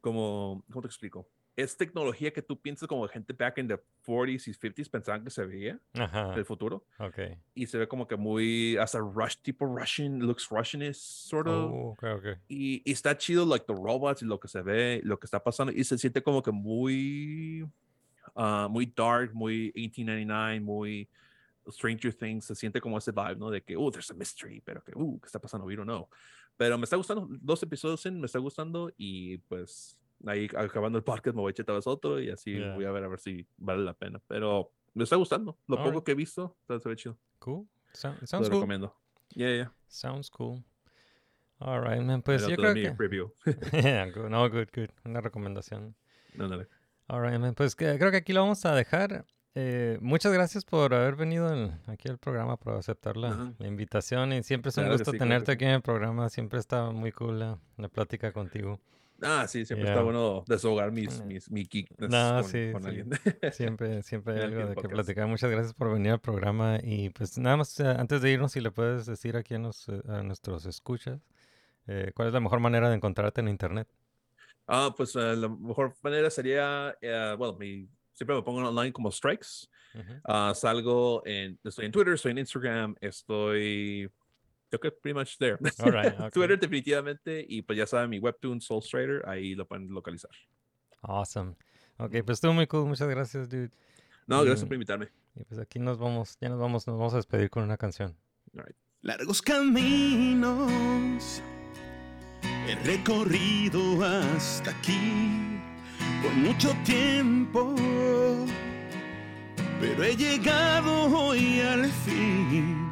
como, ¿cómo te explico? Es tecnología que tú piensas como gente back in the 40s y 50s pensaban que se veía Ajá. el futuro Ok. y se ve como que muy hasta rush tipo Russian looks Russianish sort of Oh, ok, ok. y, y está chido like the robots y lo que se ve lo que está pasando y se siente como que muy ah, muy dark muy 1899 muy Stranger Things se siente como ese vibe no de que oh there's a mystery pero que uh qué está pasando we don't know pero me está gustando dos episodios en me está gustando y pues ahí acabando el podcast me voy a echar otro y así Yeah. voy a ver a ver si vale la pena pero me está gustando lo poco Alright. que he visto está se ve chido Cool. Lo sounds cool. recomiendo yeah yeah Sounds cool. All right, man. Pues yo creo que... preview Yeah, good. No, good, good. Una recomendación. Ándale. All right, man. Pues que- creo que aquí lo vamos a dejar. Eh, muchas gracias por haber venido aquí al programa, por aceptar la, Ajá. la invitación. Y siempre es un Claro gusto sí, claro tenerte sí. aquí en el programa. Siempre está muy cool la, la plática contigo. Ah, sí, siempre Yeah. está bueno desahogar mis, mis, mi geekness No, con, sí, con sí. alguien. Siempre, siempre hay algo de que podcast. platicar. Muchas gracias por venir al programa. Y pues nada más, antes de irnos, si le puedes decir aquí a, nos- eh, a nuestros escuchas, eh, ¿cuál es la mejor manera de encontrarte en Internet? Ah, pues eh, la mejor manera sería, bueno, mi, siempre me pongo online como Strikes. Ah, salgo en, estoy en Twitter, estoy en Instagram, estoy, creo que pretty much there. All right, ok. Twitter definitivamente y pues ya saben mi webtoon Soul Strider, ahí lo pueden localizar. Awesome. Ok, pues estuvo muy cool. Muchas gracias, dude. No, gracias por invitarme. Y pues aquí nos vamos, ya nos vamos, nos vamos a despedir con una canción. Largos caminos he recorrido hasta aquí por mucho tiempo, pero he llegado hoy al fin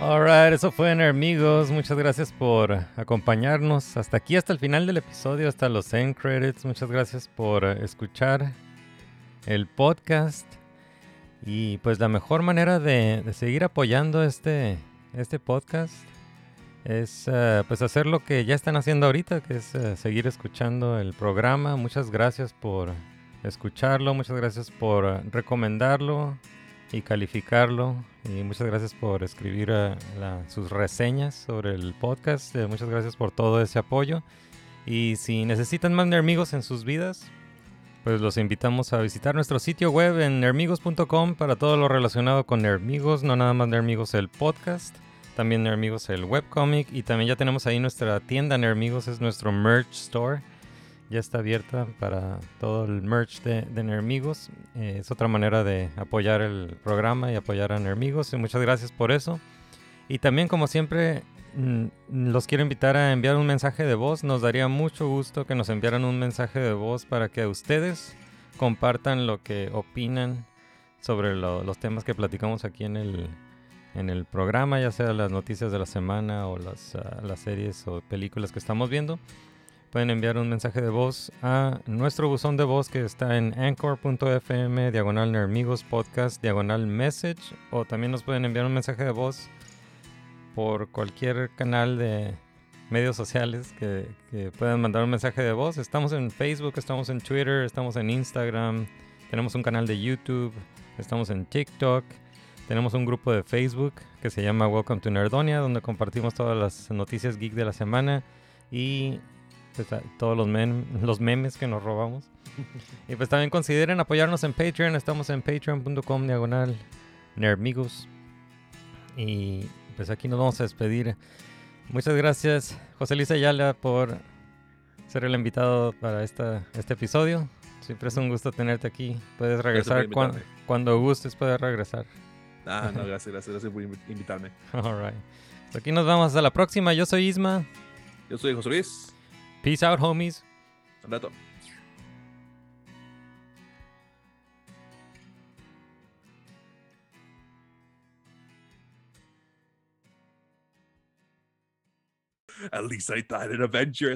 Alright, eso fue amigos. Muchas gracias por acompañarnos hasta aquí, hasta el final del episodio, hasta los end credits. Muchas gracias por escuchar el podcast. Y pues la mejor manera de, de seguir apoyando este, este podcast es eh, pues hacer lo que ya están haciendo ahorita, que es eh, seguir escuchando el programa. Muchas gracias por escucharlo, muchas gracias por recomendarlo y calificarlo. Y muchas gracias por escribir eh, sus reseñas sobre el podcast. Eh, muchas gracias por todo ese apoyo. Y si necesitan más amigos en sus vidas, pues los invitamos a visitar nuestro sitio web en nermigos.com para todo lo relacionado con Nermigos, no nada más Nermigos el podcast, también Nermigos el webcomic y también ya tenemos ahí nuestra tienda Nermigos, es nuestro merch store. Ya está abierta para todo el merch de, de Nermigos. Eh, es otra manera de apoyar el programa y apoyar a Nermigos. Y muchas gracias por eso. Y también, como siempre, mm, los quiero invitar a enviar un mensaje de voz. Nos daría mucho gusto que nos enviaran un mensaje de voz para que ustedes compartan lo que opinan sobre lo- los temas que platicamos aquí en el, en el programa, ya sea las noticias de la semana o las, ah, las series o películas que estamos viendo. Pueden enviar un mensaje de voz a nuestro buzón de voz que está en anchor.fm, diagonal Nermigos Podcast, diagonal message. O también nos pueden enviar un mensaje de voz por cualquier canal de medios sociales que, que puedan mandar un mensaje de voz. Estamos en Facebook, estamos en Twitter, estamos en Instagram, tenemos un canal de YouTube, estamos en TikTok, tenemos un grupo de Facebook que se llama Welcome to Nerdonia, donde compartimos todas las noticias geek de la semana y todos los, mem- los memes que nos robamos. y pues también consideren apoyarnos en Patreon. Estamos en patreon.com diagonal nermigos. Y pues aquí nos vamos a despedir. Muchas gracias, José Luis Ayala, por ser el invitado para esta, este episodio. Siempre es un gusto tenerte aquí. Puedes regresar cuan- cuando gustes, puedes regresar. Ah, no, gracias, gracias, gracias por invi- invitarme. All right. So aquí nos vamos hasta la próxima. Yo soy Isma. Yo soy José Luis. Peace out, homies. Un. At least I thought it adventurous.